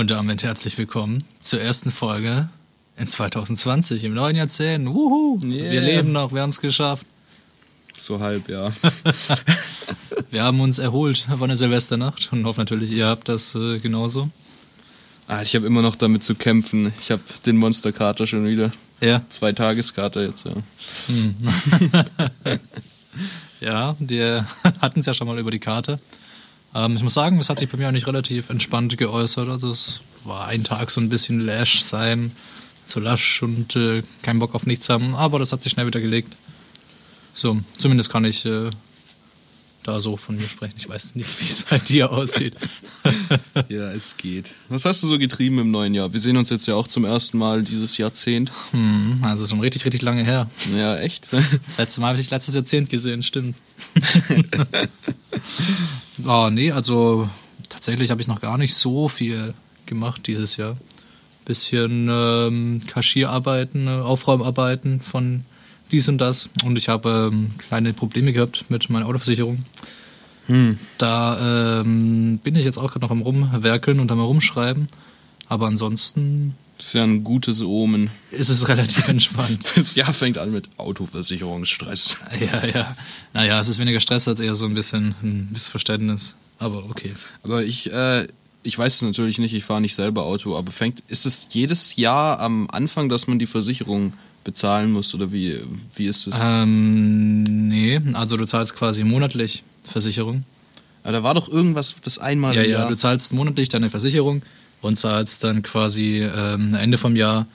Und damit herzlich willkommen zur ersten Folge in 2020, im neuen Jahrzehnt. Wuhu! Yeah. Wir leben noch, wir haben es geschafft. So halb, ja. Wir haben uns erholt von der Silvesternacht und hoffen natürlich, ihr habt das äh, genauso. Ah, ich habe immer noch damit zu kämpfen. Ich habe den Monsterkater schon wieder. Ja, Zwei Tageskater jetzt, ja. ja, wir hatten es ja schon mal über die Karte. Ähm, ich muss sagen, es hat sich bei mir eigentlich relativ entspannt geäußert. Also es war ein Tag so ein bisschen lash sein, zu lasch und äh, keinen Bock auf nichts haben, aber das hat sich schnell wieder gelegt. So, zumindest kann ich äh, da so von mir sprechen. Ich weiß nicht, wie es bei dir aussieht. Ja, es geht. Was hast du so getrieben im neuen Jahr? Wir sehen uns jetzt ja auch zum ersten Mal dieses Jahrzehnt. Hm, also schon richtig, richtig lange her. Ja, echt? Das letzte Mal habe ich letztes Jahrzehnt gesehen, stimmt. oh, nee, also tatsächlich habe ich noch gar nicht so viel gemacht dieses Jahr. Bisschen ähm, Kaschierarbeiten, äh, Aufräumarbeiten von dies und das. Und ich habe ähm, kleine Probleme gehabt mit meiner Autoversicherung. Da ähm, bin ich jetzt auch gerade noch am Rumwerkeln und am Rumschreiben. Aber ansonsten Das ist ja ein gutes Omen. ist es relativ entspannt. Das Jahr fängt an mit Autoversicherungsstress. Ja, ja. Naja, es ist weniger Stress als eher so ein bisschen ein Missverständnis. Aber okay. Aber ich, äh, ich weiß es natürlich nicht, ich fahre nicht selber Auto, aber fängt, ist es jedes Jahr am Anfang, dass man die Versicherung bezahlen muss oder wie, wie ist es? Ähm, nee, also du zahlst quasi monatlich Versicherung. Aber da war doch irgendwas, das einmal Ja, ja, Jahr. du zahlst monatlich deine Versicherung und zahlst dann quasi ähm, Ende vom Jahr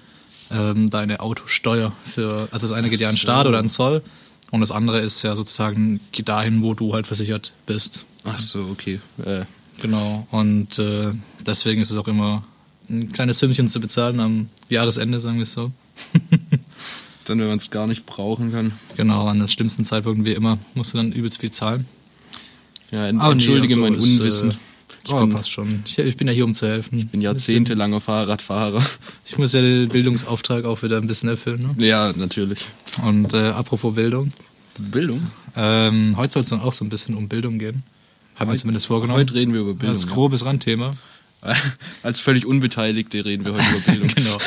ähm, deine Autosteuer für, also das eine geht ja an den. Staat oder an den Zoll und das andere ist ja sozusagen geht dahin, wo du halt versichert bist. Ach so, okay. Äh, Genau, und äh, deswegen ist es auch immer ein kleines Sümmchen zu bezahlen am Jahresende, sagen wir es so. dann, wenn man es gar nicht brauchen kann. Genau, an der schlimmsten Zeitpunkt wie immer musst du dann übelst viel zahlen. Ja, en- Aber nee, entschuldige also mein ist, Unwissen. Äh, ich oh, bin, passt schon. Ich, ich bin ja hier, um zu helfen. Ich bin jahrzehntelanger Fahrradfahrer. Ich muss ja den Bildungsauftrag auch wieder ein bisschen erfüllen. Ne? ja, natürlich. Und äh, apropos Bildung. Bildung? Ähm, heute soll es dann auch so ein bisschen um Bildung gehen. Haben wir zumindest vorgenommen. Heute reden wir über Bildung. Als grobes Randthema. ja. Als völlig Unbeteiligte reden wir heute über Bildung. genau.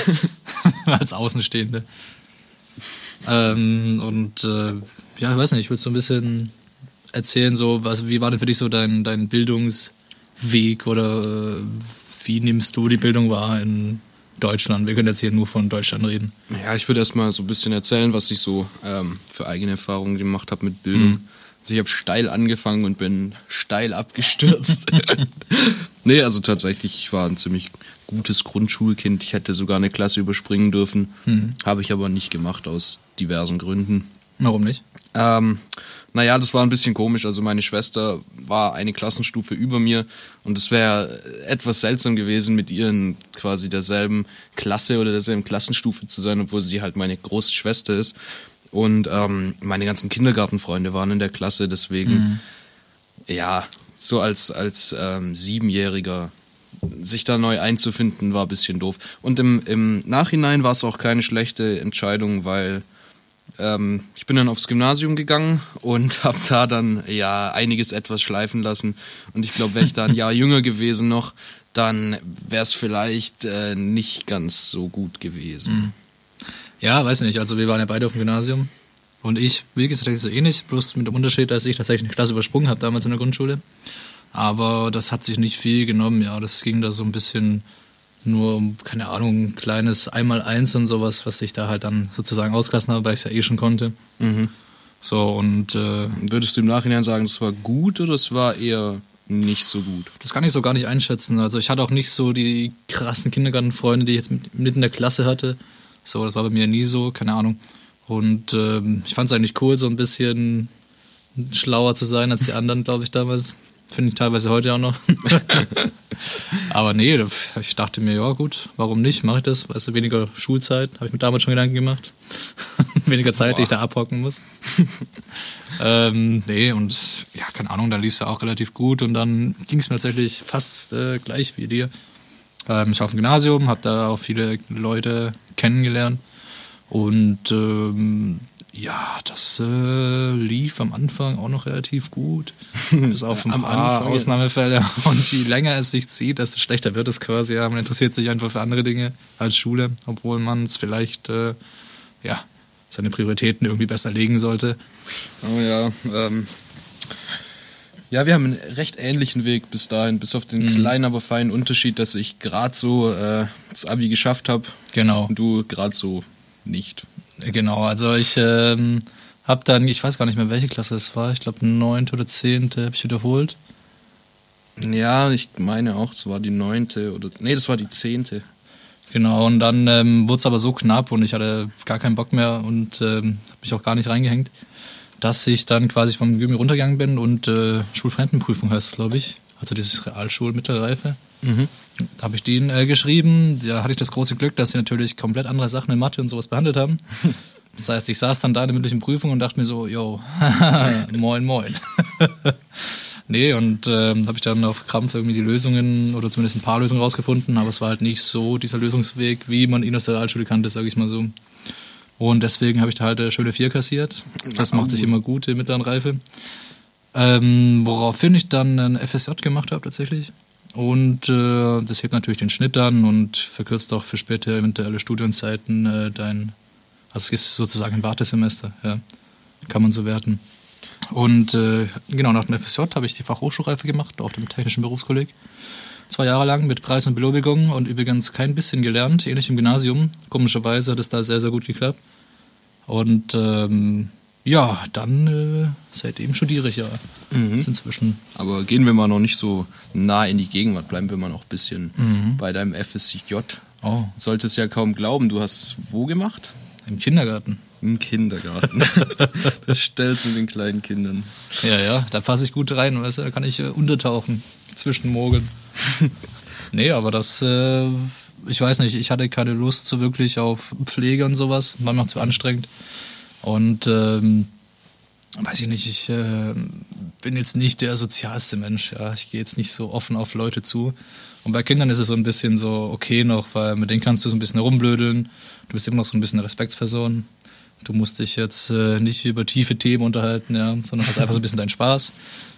Als Außenstehende. Ähm, und äh, ja, ich weiß nicht, ich würde so ein bisschen erzählen, so, was, wie war denn für dich so dein, dein Bildungsweg oder äh, wie nimmst du die Bildung wahr in Deutschland? Wir können jetzt hier nur von Deutschland reden. Ja, ich würde erstmal so ein bisschen erzählen, was ich so ähm, für eigene Erfahrungen gemacht habe mit Bildung. Also ich habe steil angefangen und bin steil abgestürzt. nee, also tatsächlich, ich war ein ziemlich gutes Grundschulkind. Ich hätte sogar eine Klasse überspringen dürfen. Habe ich aber nicht gemacht aus diversen Gründen. Warum nicht? Ähm, naja, das war ein bisschen komisch. Also meine Schwester war eine Klassenstufe über mir und es wäre etwas seltsam gewesen, mit ihr in quasi derselben Klasse oder derselben Klassenstufe zu sein, obwohl sie halt meine große Schwester ist. Und ähm, meine ganzen Kindergartenfreunde waren in der Klasse, deswegen, ja, so als, als ähm, Siebenjähriger sich da neu einzufinden, war ein bisschen doof. Und im, im Nachhinein war es auch keine schlechte Entscheidung, weil ähm, ich bin dann aufs Gymnasium gegangen und habe da dann ja einiges etwas schleifen lassen. Und ich glaube, wäre ich da ein Jahr jünger gewesen noch, dann wäre es vielleicht äh, nicht ganz so gut gewesen. Ja, weiß nicht. Also wir waren ja beide auf dem Gymnasium. Und ich, wie gesagt, so ähnlich, bloß mit dem Unterschied, dass ich tatsächlich eine Klasse übersprungen habe damals in der Grundschule. Aber das hat sich nicht viel genommen, ja. Das ging da so ein bisschen nur keine Ahnung, ein kleines Einmal-Eins und sowas, was ich da halt dann sozusagen ausgelassen habe, weil ich es ja eh schon konnte. So, und äh, Würdest du im Nachhinein sagen, das war gut oder es war eher nicht so gut? das kann ich so gar nicht einschätzen. Also ich hatte auch nicht so die krassen Kindergartenfreunde, die ich jetzt mit, mit in der Klasse hatte. So, das war bei mir nie so, keine Ahnung. Und ähm, ich fand es eigentlich cool, so ein bisschen schlauer zu sein als die anderen, glaube ich, damals. Finde ich teilweise heute auch noch. Aber nee, ich dachte mir, ja gut, warum nicht, mache ich das. Weißt du, weniger Schulzeit, habe ich mir damals schon Gedanken gemacht. weniger Zeit, die ich da abhocken muss. ähm, nee, und ja, keine Ahnung, da lief es ja auch relativ gut und dann ging es mir tatsächlich fast äh, gleich wie dir. Ähm, ich war auf dem Gymnasium, habe da auch viele Leute kennengelernt und ähm, ja, das äh, lief am Anfang auch noch relativ gut. Bis auf ein paar. Ausnahmefälle. Und je länger es sich zieht, desto schlechter wird es quasi. Ja, man interessiert sich einfach für andere Dinge als Schule, obwohl man es vielleicht, äh, ja, seine Prioritäten irgendwie besser legen sollte. Oh ja, ähm, ja, wir haben einen recht ähnlichen Weg bis dahin, bis auf den Mhm. kleinen, aber feinen Unterschied, dass ich gerade so äh, das Abi geschafft habe Genau. und du gerade so nicht. Genau, also ich ähm, habe dann, ich weiß gar nicht mehr, welche Klasse es war, ich glaube neunte oder zehnte habe ich wiederholt. Ja, ich meine auch, es war die neunte oder. Nee, das war die zehnte. Genau, und dann ähm, wurde es aber so knapp und ich hatte gar keinen Bock mehr und ähm, habe mich auch gar nicht reingehängt, dass ich dann quasi vom Gymi runtergegangen bin und äh, Schulfremdenprüfung heißt es, glaube ich. Also dieses Realschul Da habe ich den äh, geschrieben. Da hatte ich das große Glück, dass sie natürlich komplett andere Sachen in Mathe und sowas behandelt haben. Das heißt, ich saß dann da in der mündlichen Prüfung und dachte mir so, yo, moin, moin. nee, und ähm, habe ich dann auf Krampf irgendwie die Lösungen oder zumindest ein paar Lösungen rausgefunden, aber es war halt nicht so dieser Lösungsweg, wie man ihn aus der Realschule kannte, sage ich mal so. Und deswegen habe ich da halt eine schöne 4 kassiert. Das macht sich immer gut in mittleren Reife. Ähm, woraufhin ich dann ein FSJ gemacht habe tatsächlich. Und äh, das hebt natürlich den Schnitt dann und verkürzt auch für später eventuelle Studienzeiten äh, dein, also es ist sozusagen ein Wartesemester, ja. Kann man so werten. Und äh, genau, nach dem FSJ habe ich die Fachhochschulreife gemacht auf dem Technischen Berufskolleg. Zwei Jahre lang mit Preis und Belobigung und übrigens kein bisschen gelernt, ähnlich im Gymnasium. Komischerweise hat es da sehr, sehr gut geklappt. Und ähm, ja, dann äh, seitdem studiere ich ja. Jetzt inzwischen. Aber gehen wir mal noch nicht so nah in die Gegenwart, bleiben wir mal noch ein bisschen bei deinem FSJ. Oh, Solltest ja kaum glauben, du hast es wo gemacht? im Kindergarten. Im Kindergarten. das stellst mit den kleinen Kindern. Ja, ja, da fasse ich gut rein, weißt du, da kann ich äh, untertauchen, zwischenmogeln. nee, aber das, äh, ich weiß nicht, ich hatte keine Lust so wirklich auf Pflege und sowas, war mir auch zu anstrengend. Und ähm, weiß ich nicht, ich äh, bin jetzt nicht der sozialste Mensch, ja, ich gehe jetzt nicht so offen auf Leute zu. Und bei Kindern ist es so ein bisschen so okay noch, weil mit denen kannst du so ein bisschen herumblödeln, du bist immer noch so ein bisschen eine Respektsperson. Du musst dich jetzt äh, nicht über tiefe Themen unterhalten, ja, sondern hast einfach so ein bisschen deinen Spaß.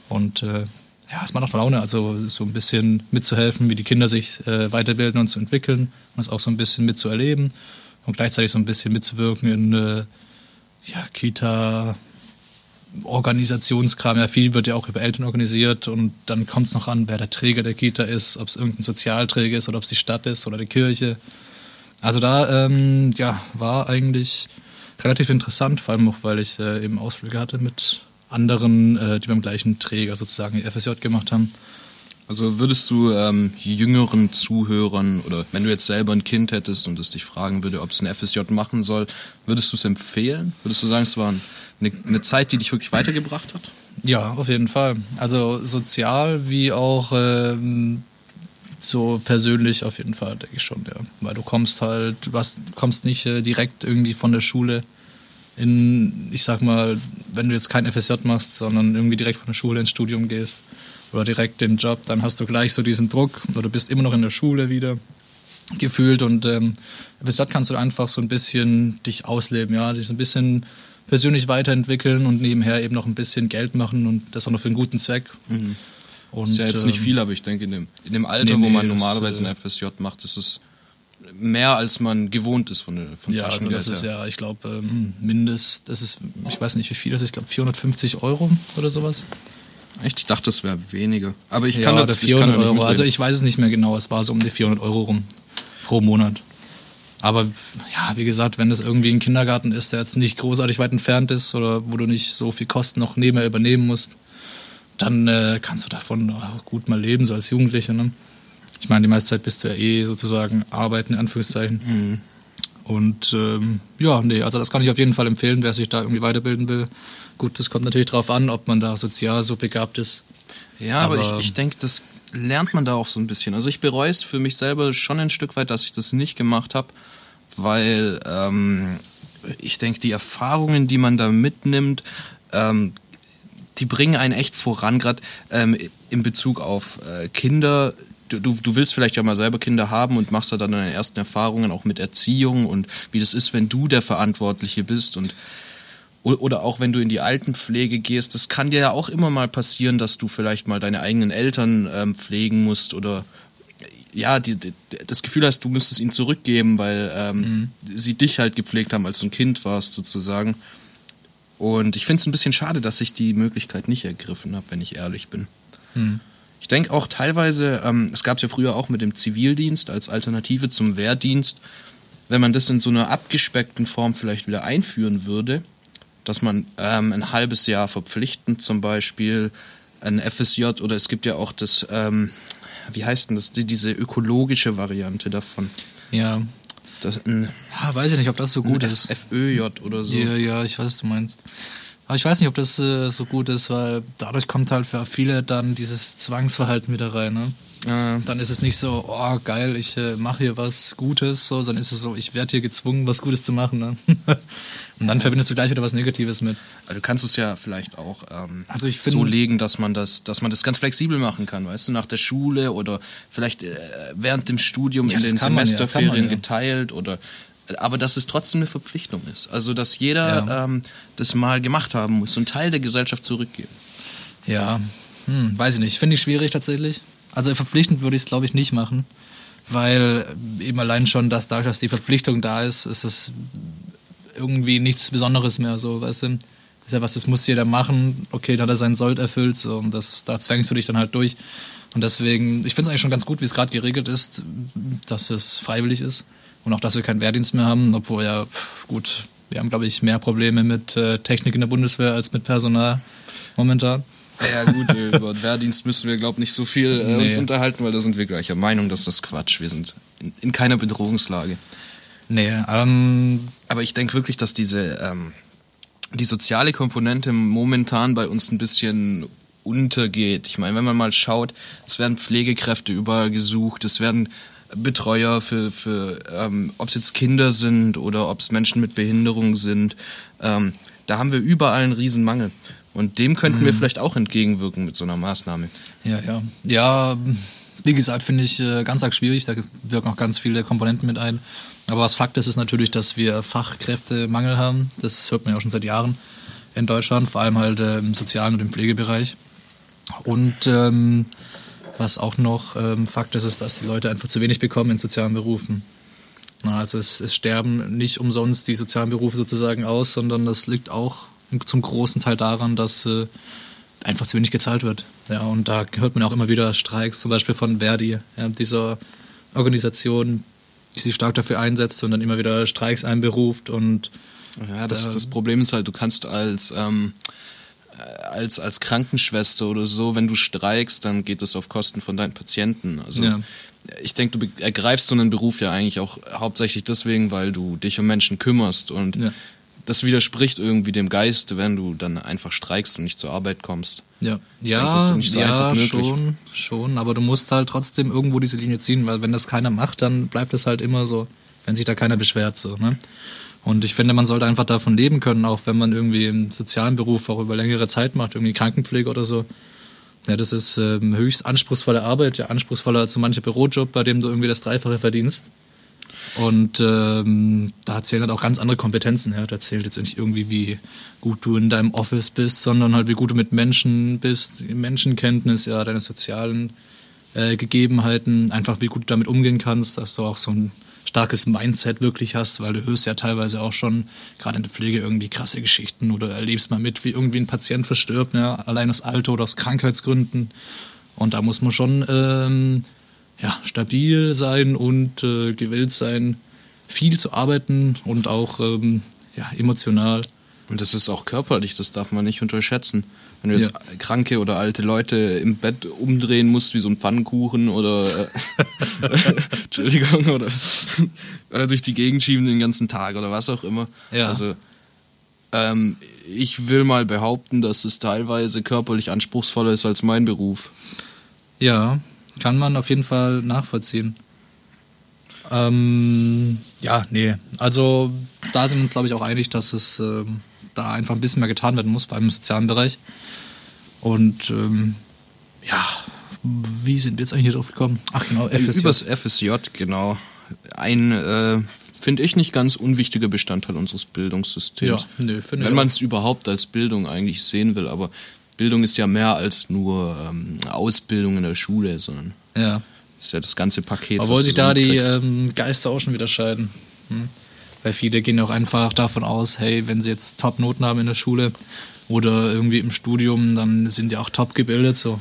Und äh, ja, es macht auch Laune, also so ein bisschen mitzuhelfen, wie die Kinder sich äh, weiterbilden und zu entwickeln und es auch so ein bisschen mitzuerleben und gleichzeitig so ein bisschen mitzuwirken in äh, ja, Kita, Organisationskram. Ja, viel wird ja auch über Eltern organisiert und dann kommt es noch an, wer der Träger der Kita ist, ob es irgendein Sozialträger ist oder ob es die Stadt ist oder die Kirche. Also da ähm, ja, war eigentlich relativ interessant, vor allem auch, weil ich äh, eben Ausflüge hatte mit anderen, äh, die beim gleichen Träger sozusagen FSJ gemacht haben. Also würdest du ähm, jüngeren Zuhörern oder wenn du jetzt selber ein Kind hättest und es dich fragen würde, ob es ein FSJ machen soll, würdest du es empfehlen? Würdest du sagen, es war eine, eine Zeit, die dich wirklich weitergebracht hat? Ja, auf jeden Fall. Also sozial wie auch ähm, so persönlich auf jeden Fall, denke ich schon, ja. Weil du kommst halt, du hast, kommst nicht äh, direkt irgendwie von der Schule in, ich sag mal, wenn du jetzt kein FSJ machst, sondern irgendwie direkt von der Schule ins Studium gehst oder direkt den Job, dann hast du gleich so diesen Druck oder du bist immer noch in der Schule wieder gefühlt und ähm, FSJ kannst du einfach so ein bisschen dich ausleben, ja, dich so ein bisschen persönlich weiterentwickeln und nebenher eben noch ein bisschen Geld machen und das auch noch für einen guten Zweck. Und, ist ja jetzt nicht ähm, viel, aber ich denke, in dem, in dem Alter, nee, wo man nee, das, normalerweise äh, ein FSJ macht, ist es mehr, als man gewohnt ist von, der- vom Ja, also das ist ja, ich glaube, ähm, mindest, das ist, ich weiß nicht wie viel das ist, ich glaube 450 Euro oder sowas. Echt? Ich dachte, das wäre weniger. Aber ich kann ja, das oder ich kann 400 da nicht Euro. Also ich weiß es nicht mehr genau, es war so um die 400 Euro rum pro Monat. Aber ja, wie gesagt, wenn das irgendwie ein Kindergarten ist, der jetzt nicht großartig weit entfernt ist oder wo du nicht so viel Kosten noch nebenher übernehmen musst, dann äh, kannst du davon auch gut mal leben, so als Jugendlicher. Ne? Ich meine, die meiste Zeit bist du ja eh sozusagen arbeiten, in Anführungszeichen. Und ähm, ja, nee, also das kann ich auf jeden Fall empfehlen, wer sich da irgendwie weiterbilden will. Gut, das kommt natürlich drauf an, ob man da sozial so begabt ist. Ja, aber, Aber- ich, ich denke, das lernt man da auch so ein bisschen. Also ich bereue es für mich selber schon ein Stück weit, dass ich das nicht gemacht habe, weil ähm, ich denke, die Erfahrungen, die man da mitnimmt, ähm, die bringen einen echt voran, gerade ähm, in Bezug auf äh, Kinder. Du, du, du willst vielleicht ja mal selber Kinder haben und machst da dann deine ersten Erfahrungen auch mit Erziehung und wie das ist, wenn du der Verantwortliche bist und oder auch wenn du in die Altenpflege gehst, das kann dir ja auch immer mal passieren, dass du vielleicht mal deine eigenen Eltern ähm, pflegen musst oder ja, die, die, das Gefühl hast, du müsstest ihnen zurückgeben, weil ähm, mhm. sie dich halt gepflegt haben, als du ein Kind warst sozusagen. Und ich finde es ein bisschen schade, dass ich die Möglichkeit nicht ergriffen habe, wenn ich ehrlich bin. Mhm. Ich denke auch teilweise, ähm, es gab es ja früher auch mit dem Zivildienst als Alternative zum Wehrdienst, wenn man das in so einer abgespeckten Form vielleicht wieder einführen würde, dass man ähm, ein halbes Jahr verpflichtend zum Beispiel ein FSJ oder es gibt ja auch das, ähm, wie heißt denn das, die, diese ökologische Variante davon. Ja. Das, ein, ja, weiß ich nicht, ob das so gut ist. FÖJ oder so. Ja, ja, ich weiß, was du meinst. Aber ich weiß nicht, ob das äh, so gut ist, weil dadurch kommt halt für viele dann dieses Zwangsverhalten wieder rein. Ne? Äh, dann ist es nicht so, oh geil, ich äh, mache hier was Gutes, so, dann ist es so, ich werde hier gezwungen, was Gutes zu machen. Ne? Und dann verbindest du gleich wieder was Negatives mit. Also du kannst es ja vielleicht auch ähm, also ich find, so legen, dass man das, dass man das ganz flexibel machen kann, weißt du, nach der Schule oder vielleicht äh, während dem Studium ja, in den Semesterferien ja, ja. geteilt oder aber dass es trotzdem eine Verpflichtung ist. Also dass jeder ähm, das mal gemacht haben muss und Teil der Gesellschaft zurückgeben. Ja, hm, weiß ich nicht. Finde ich schwierig tatsächlich. Also verpflichtend würde ich es, glaube ich, nicht machen. Weil eben allein schon, dass dadurch, dass die Verpflichtung da ist, ist es irgendwie nichts Besonderes mehr. So, weißt du? ist ja was, das muss jeder machen. Okay, dann hat er seinen Sold erfüllt. So, und das, da zwängst du dich dann halt durch. Und deswegen, ich finde es eigentlich schon ganz gut, wie es gerade geregelt ist, dass es freiwillig ist. Und auch, dass wir keinen Wehrdienst mehr haben, obwohl ja, pff, gut, wir haben, glaube ich, mehr Probleme mit äh, Technik in der Bundeswehr als mit Personal momentan. Ja gut, über den Wehrdienst müssen wir, glaube ich, nicht so viel äh, nee. uns unterhalten, weil da sind wir gleicher Meinung, dass das Quatsch. Wir sind in, in keiner Bedrohungslage. Nee, ähm, aber ich denke wirklich, dass diese ähm, die soziale Komponente momentan bei uns ein bisschen untergeht. Ich meine, wenn man mal schaut, es werden Pflegekräfte überall gesucht, es werden Betreuer für, für ähm, ob es jetzt Kinder sind oder ob es Menschen mit Behinderung sind. Ähm, da haben wir überall einen Riesenmangel. Und dem könnten mhm. wir vielleicht auch entgegenwirken mit so einer Maßnahme. Ja, ja. Ja, wie gesagt, finde ich äh, ganz arg schwierig. Da wirken auch ganz viele Komponenten mit ein. Aber was Fakt ist, ist natürlich, dass wir Fachkräftemangel haben. Das hört man ja auch schon seit Jahren in Deutschland, vor allem halt äh, im sozialen und im Pflegebereich. Und ähm, was auch noch ähm, Fakt ist, ist, dass die Leute einfach zu wenig bekommen in sozialen Berufen. Also es, es sterben nicht umsonst die sozialen Berufe sozusagen aus, sondern das liegt auch zum großen Teil daran, dass äh, einfach zu wenig gezahlt wird. Ja, und da hört man auch immer wieder Streiks, zum Beispiel von Verdi, ja, dieser Organisation, die sich stark dafür einsetzt und dann immer wieder Streiks einberuft und ja, das, da, das Problem ist halt, du kannst als ähm, als, als Krankenschwester oder so, wenn du streikst, dann geht das auf Kosten von deinen Patienten. Also ja. ich denke, du ergreifst so einen Beruf ja eigentlich auch hauptsächlich deswegen, weil du dich um Menschen kümmerst und ja das widerspricht irgendwie dem Geist, wenn du dann einfach streikst und nicht zur Arbeit kommst. Ja, ja, denke, so ja schon, schon, aber du musst halt trotzdem irgendwo diese Linie ziehen, weil wenn das keiner macht, dann bleibt es halt immer so, wenn sich da keiner beschwert so, ne? Und ich finde, man sollte einfach davon leben können, auch wenn man irgendwie im sozialen Beruf auch über längere Zeit macht, irgendwie Krankenpflege oder so. Ja, das ist ähm, höchst anspruchsvolle Arbeit, ja, anspruchsvoller als so mancher Bürojob, bei dem du irgendwie das Dreifache verdienst. Und ähm, da zählen halt auch ganz andere Kompetenzen. Ja. Da zählt jetzt nicht irgendwie, wie gut du in deinem Office bist, sondern halt, wie gut du mit Menschen bist, Menschenkenntnis, ja, deine sozialen äh, Gegebenheiten, einfach wie gut du damit umgehen kannst, dass du auch so ein starkes Mindset wirklich hast, weil du hörst ja teilweise auch schon, gerade in der Pflege, irgendwie krasse Geschichten oder erlebst mal mit, wie irgendwie ein Patient verstirbt, ja, allein aus Alter oder aus Krankheitsgründen. Und da muss man schon ähm, ja, stabil sein und äh, gewillt sein, viel zu arbeiten und auch ähm, ja, emotional. Und das ist auch körperlich, das darf man nicht unterschätzen. Wenn du jetzt ja. kranke oder alte Leute im Bett umdrehen musst, wie so ein Pfannkuchen oder äh, Entschuldigung, oder, oder durch die Gegend schieben den ganzen Tag oder was auch immer. Ja. Also ähm, ich will mal behaupten, dass es teilweise körperlich anspruchsvoller ist als mein Beruf. Ja, kann man auf jeden Fall nachvollziehen. Ähm, ja, nee. Also da sind wir uns, glaube ich, auch einig, dass es ähm, da einfach ein bisschen mehr getan werden muss, vor allem im sozialen Bereich. Und ähm, ja, wie sind wir jetzt eigentlich hier drauf gekommen? Ach genau, FSJ. Übers FSJ, genau. Ein, äh, finde ich, nicht ganz unwichtiger Bestandteil unseres Bildungssystems. Ja, nö, finde ich Wenn man es überhaupt als Bildung eigentlich sehen will, aber Bildung ist ja mehr als nur ähm, Ausbildung in der Schule, sondern ja. ist ja das ganze Paket. Obwohl sich da die ähm, Geister auch schon wieder scheiden. Hm? Weil viele gehen auch einfach davon aus, hey, wenn sie jetzt Top-Noten haben in der Schule oder irgendwie im Studium, dann sind die auch top gebildet. So.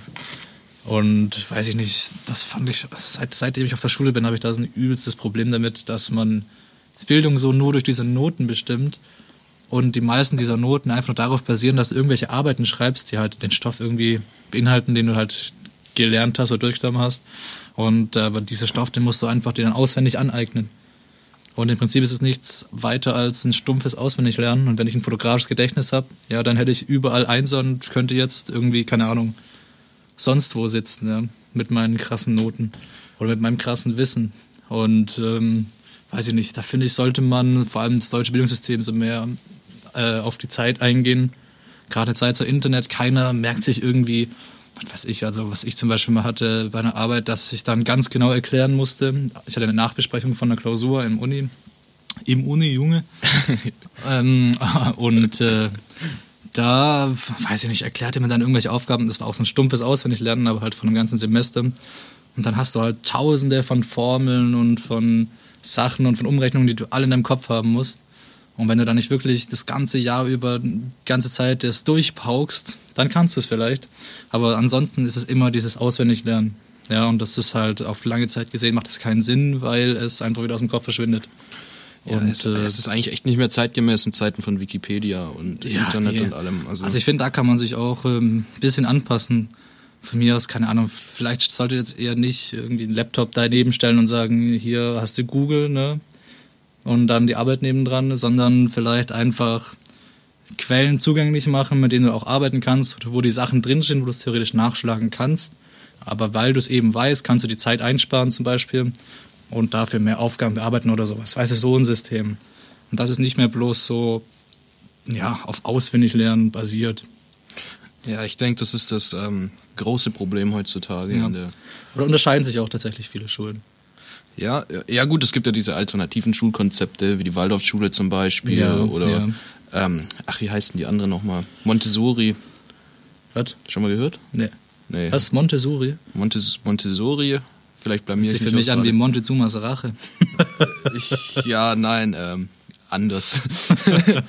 Und weiß ich nicht, das fand ich, seit, seitdem ich auf der Schule bin, habe ich da so ein übelstes Problem damit, dass man Bildung so nur durch diese Noten bestimmt und die meisten dieser Noten einfach nur darauf basieren, dass du irgendwelche Arbeiten schreibst, die halt den Stoff irgendwie beinhalten, den du halt gelernt hast oder durchgenommen hast. Und äh, dieser Stoff, den musst du einfach dir dann auswendig aneignen. Und im Prinzip ist es nichts weiter als ein stumpfes Auswendiglernen. Und wenn ich ein fotografisches Gedächtnis habe, ja, dann hätte ich überall eins und könnte jetzt irgendwie, keine Ahnung, sonst wo sitzen, ja, mit meinen krassen Noten oder mit meinem krassen Wissen. Und ähm, weiß ich nicht, da finde ich, sollte man vor allem das deutsche Bildungssystem so mehr äh, auf die Zeit eingehen. Gerade Zeit zur Internet, keiner merkt sich irgendwie, was weiß ich, also was ich zum Beispiel mal hatte bei einer Arbeit, dass ich dann ganz genau erklären musste. Ich hatte eine Nachbesprechung von einer Klausur im Uni, im Uni, Junge. ähm, und äh, da, weiß ich nicht, erklärte mir dann irgendwelche Aufgaben. Das war auch so ein stumpfes Auswendiglernen, aber halt von einem ganzen Semester. Und dann hast du halt tausende von Formeln und von Sachen und von Umrechnungen, die du alle in deinem Kopf haben musst. Und wenn du dann nicht wirklich das ganze Jahr über, die ganze Zeit das durchpaukst, dann kannst du es vielleicht. Aber ansonsten ist es immer dieses Auswendiglernen. Ja, und das ist halt auf lange Zeit gesehen, macht es keinen Sinn, weil es einfach wieder aus dem Kopf verschwindet. Ja, und, es, äh, es ist eigentlich echt nicht mehr zeitgemäß in Zeiten von Wikipedia und Internet nee. und allem. Also, Also ich finde, da kann man sich auch ähm, ein bisschen anpassen. Von mir aus, keine Ahnung, vielleicht sollte jetzt eher nicht irgendwie einen Laptop daneben stellen und sagen, hier hast du Google, ne? Und dann die Arbeit nebendran, sondern vielleicht einfach Quellen zugänglich machen, mit denen du auch arbeiten kannst, wo die Sachen drinstehen, wo du es theoretisch nachschlagen kannst. Aber weil du es eben weißt, kannst du die Zeit einsparen zum Beispiel und dafür mehr Aufgaben bearbeiten oder sowas. Weißt du, so ein System. Und das ist nicht mehr bloß so, ja, auf Auswendiglernen basiert. ja, ich denke, das ist das ähm, große Problem heutzutage. Ja. Oder unterscheiden sich auch tatsächlich viele Schulen. Ja, ja, gut, es gibt ja diese alternativen Schulkonzepte, wie die Waldorfschule zum Beispiel. Ja, oder, ja. Ähm, ach, wie heißen die anderen nochmal? Montessori. Was? Schon mal gehört? Nee. Nee. Was? Montessori? Montes Montessori. Vielleicht blamier Sie ich für mich an wie. Montezumas Rache. Ich, ja, nein, ähm, anders.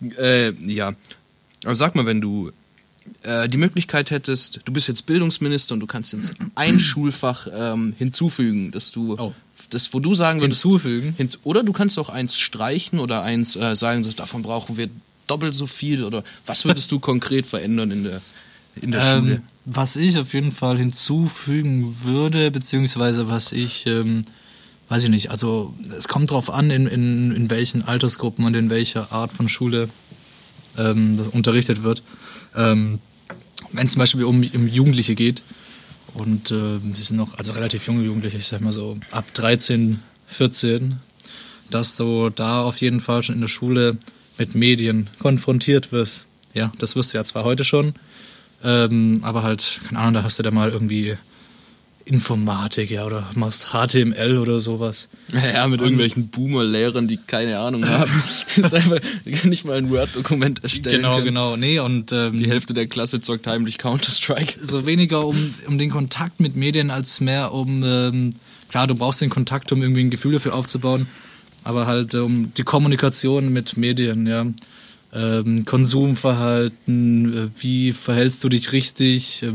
äh, ja. Aber sag mal, wenn du äh, die Möglichkeit hättest, du bist jetzt Bildungsminister und du kannst jetzt ein Schulfach ähm, hinzufügen, dass du Oh. das, wo du sagen würdest, Hinzufügen? Hin, oder du kannst auch eins streichen oder eins äh, sagen, davon brauchen wir doppelt so viel oder was würdest du konkret verändern in der in der Schule? Ähm, was ich auf jeden Fall hinzufügen würde, beziehungsweise was ich, ähm, weiß ich nicht, also es kommt drauf an, in, in, in welchen Altersgruppen und in welcher Art von Schule ähm, das unterrichtet wird. Ähm, Wenn es zum Beispiel um, um Jugendliche geht und äh, die sind noch, also relativ junge Jugendliche, ich sag mal so ab 13, 14, dass du da auf jeden Fall schon in der Schule mit Medien konfrontiert wirst. Ja, das wirst du ja zwar heute schon, ähm, aber halt, keine Ahnung, da hast du da mal irgendwie Informatik, ja, oder machst HTML oder sowas. Ja, mit irgendwelchen Boomer-Lehrern, die keine Ahnung haben. Das ist einfach nicht mal ein Word-Dokument erstellen. Genau, können. genau. Nee, und ähm, Die Hälfte der Klasse zockt heimlich Counter-Strike. so weniger um, um den Kontakt mit Medien als mehr um, ähm, klar, du brauchst den Kontakt, um irgendwie ein Gefühl dafür aufzubauen, aber halt äh, um die Kommunikation mit Medien, ja. Ähm, Konsumverhalten, äh, wie verhältst du dich richtig, äh,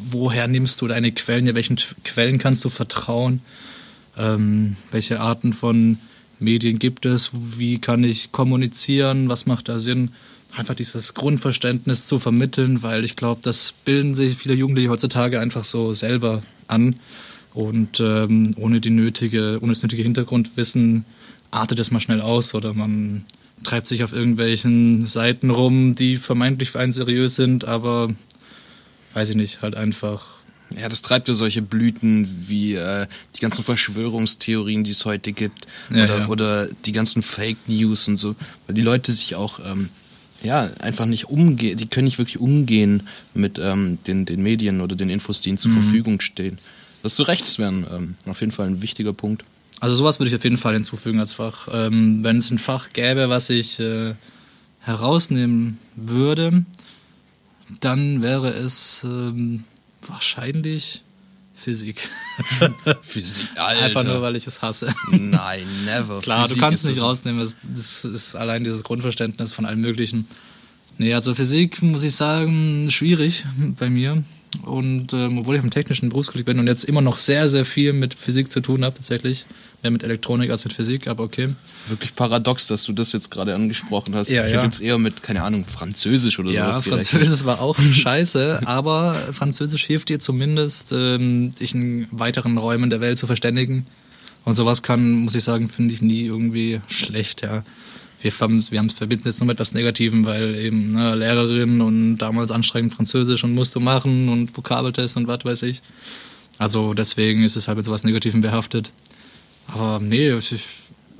woher nimmst du deine Quellen, ja, welchen Quellen kannst du vertrauen, ähm, welche Arten von Medien gibt es, wie kann ich kommunizieren, was macht da Sinn, einfach dieses Grundverständnis zu vermitteln, weil ich glaube, das bilden sich viele Jugendliche heutzutage einfach so selber an. Und ähm, ohne die nötige, ohne das nötige Hintergrundwissen artet es mal schnell aus oder man treibt sich auf irgendwelchen Seiten rum, die vermeintlich für einen seriös sind, aber weiß ich nicht, halt einfach Ja, das treibt ja solche Blüten wie äh, die ganzen Verschwörungstheorien, die es heute gibt, Ja, oder, ja. oder die ganzen Fake News und so, weil die Leute sich auch ähm, ja einfach nicht umgehen, die können nicht wirklich umgehen mit ähm, den, den Medien oder den Infos, die ihnen Mhm. zur Verfügung stehen. Das zu Recht, das wäre ähm, auf jeden Fall ein wichtiger Punkt. Also sowas würde ich auf jeden Fall hinzufügen als Fach. Ähm, wenn es ein Fach gäbe, was ich äh, herausnehmen würde, dann wäre es ähm, wahrscheinlich Physik. Physik, Einfach nur, weil ich es hasse. Nein, never. Klar, Physik du kannst ist nicht rausnehmen, das, das ist allein dieses Grundverständnis von allem Möglichen. Nee, also Physik muss ich sagen, schwierig bei mir. Und ähm, obwohl ich im technischen Berufskolleg bin und jetzt immer noch sehr, sehr viel mit Physik zu tun habe, tatsächlich. Mehr mit Elektronik als mit Physik, aber okay. Wirklich paradox, dass du das jetzt gerade angesprochen hast. Ja, ich ja. hätte jetzt eher mit, keine Ahnung, Französisch oder Ja, sowas gerechnet. Französisch war auch scheiße, aber Französisch hilft dir zumindest, ähm, dich in weiteren Räumen der Welt zu verständigen. Und sowas kann, muss ich sagen, finde ich nie irgendwie schlecht, ja. Wir, wir haben verbinden jetzt nur mit etwas Negativem, weil eben ne, Lehrerin und damals anstrengend Französisch und musst du machen und Vokabeltest und was weiß ich. Also deswegen ist es halt mit sowas Negativem behaftet. Aber nee, ich,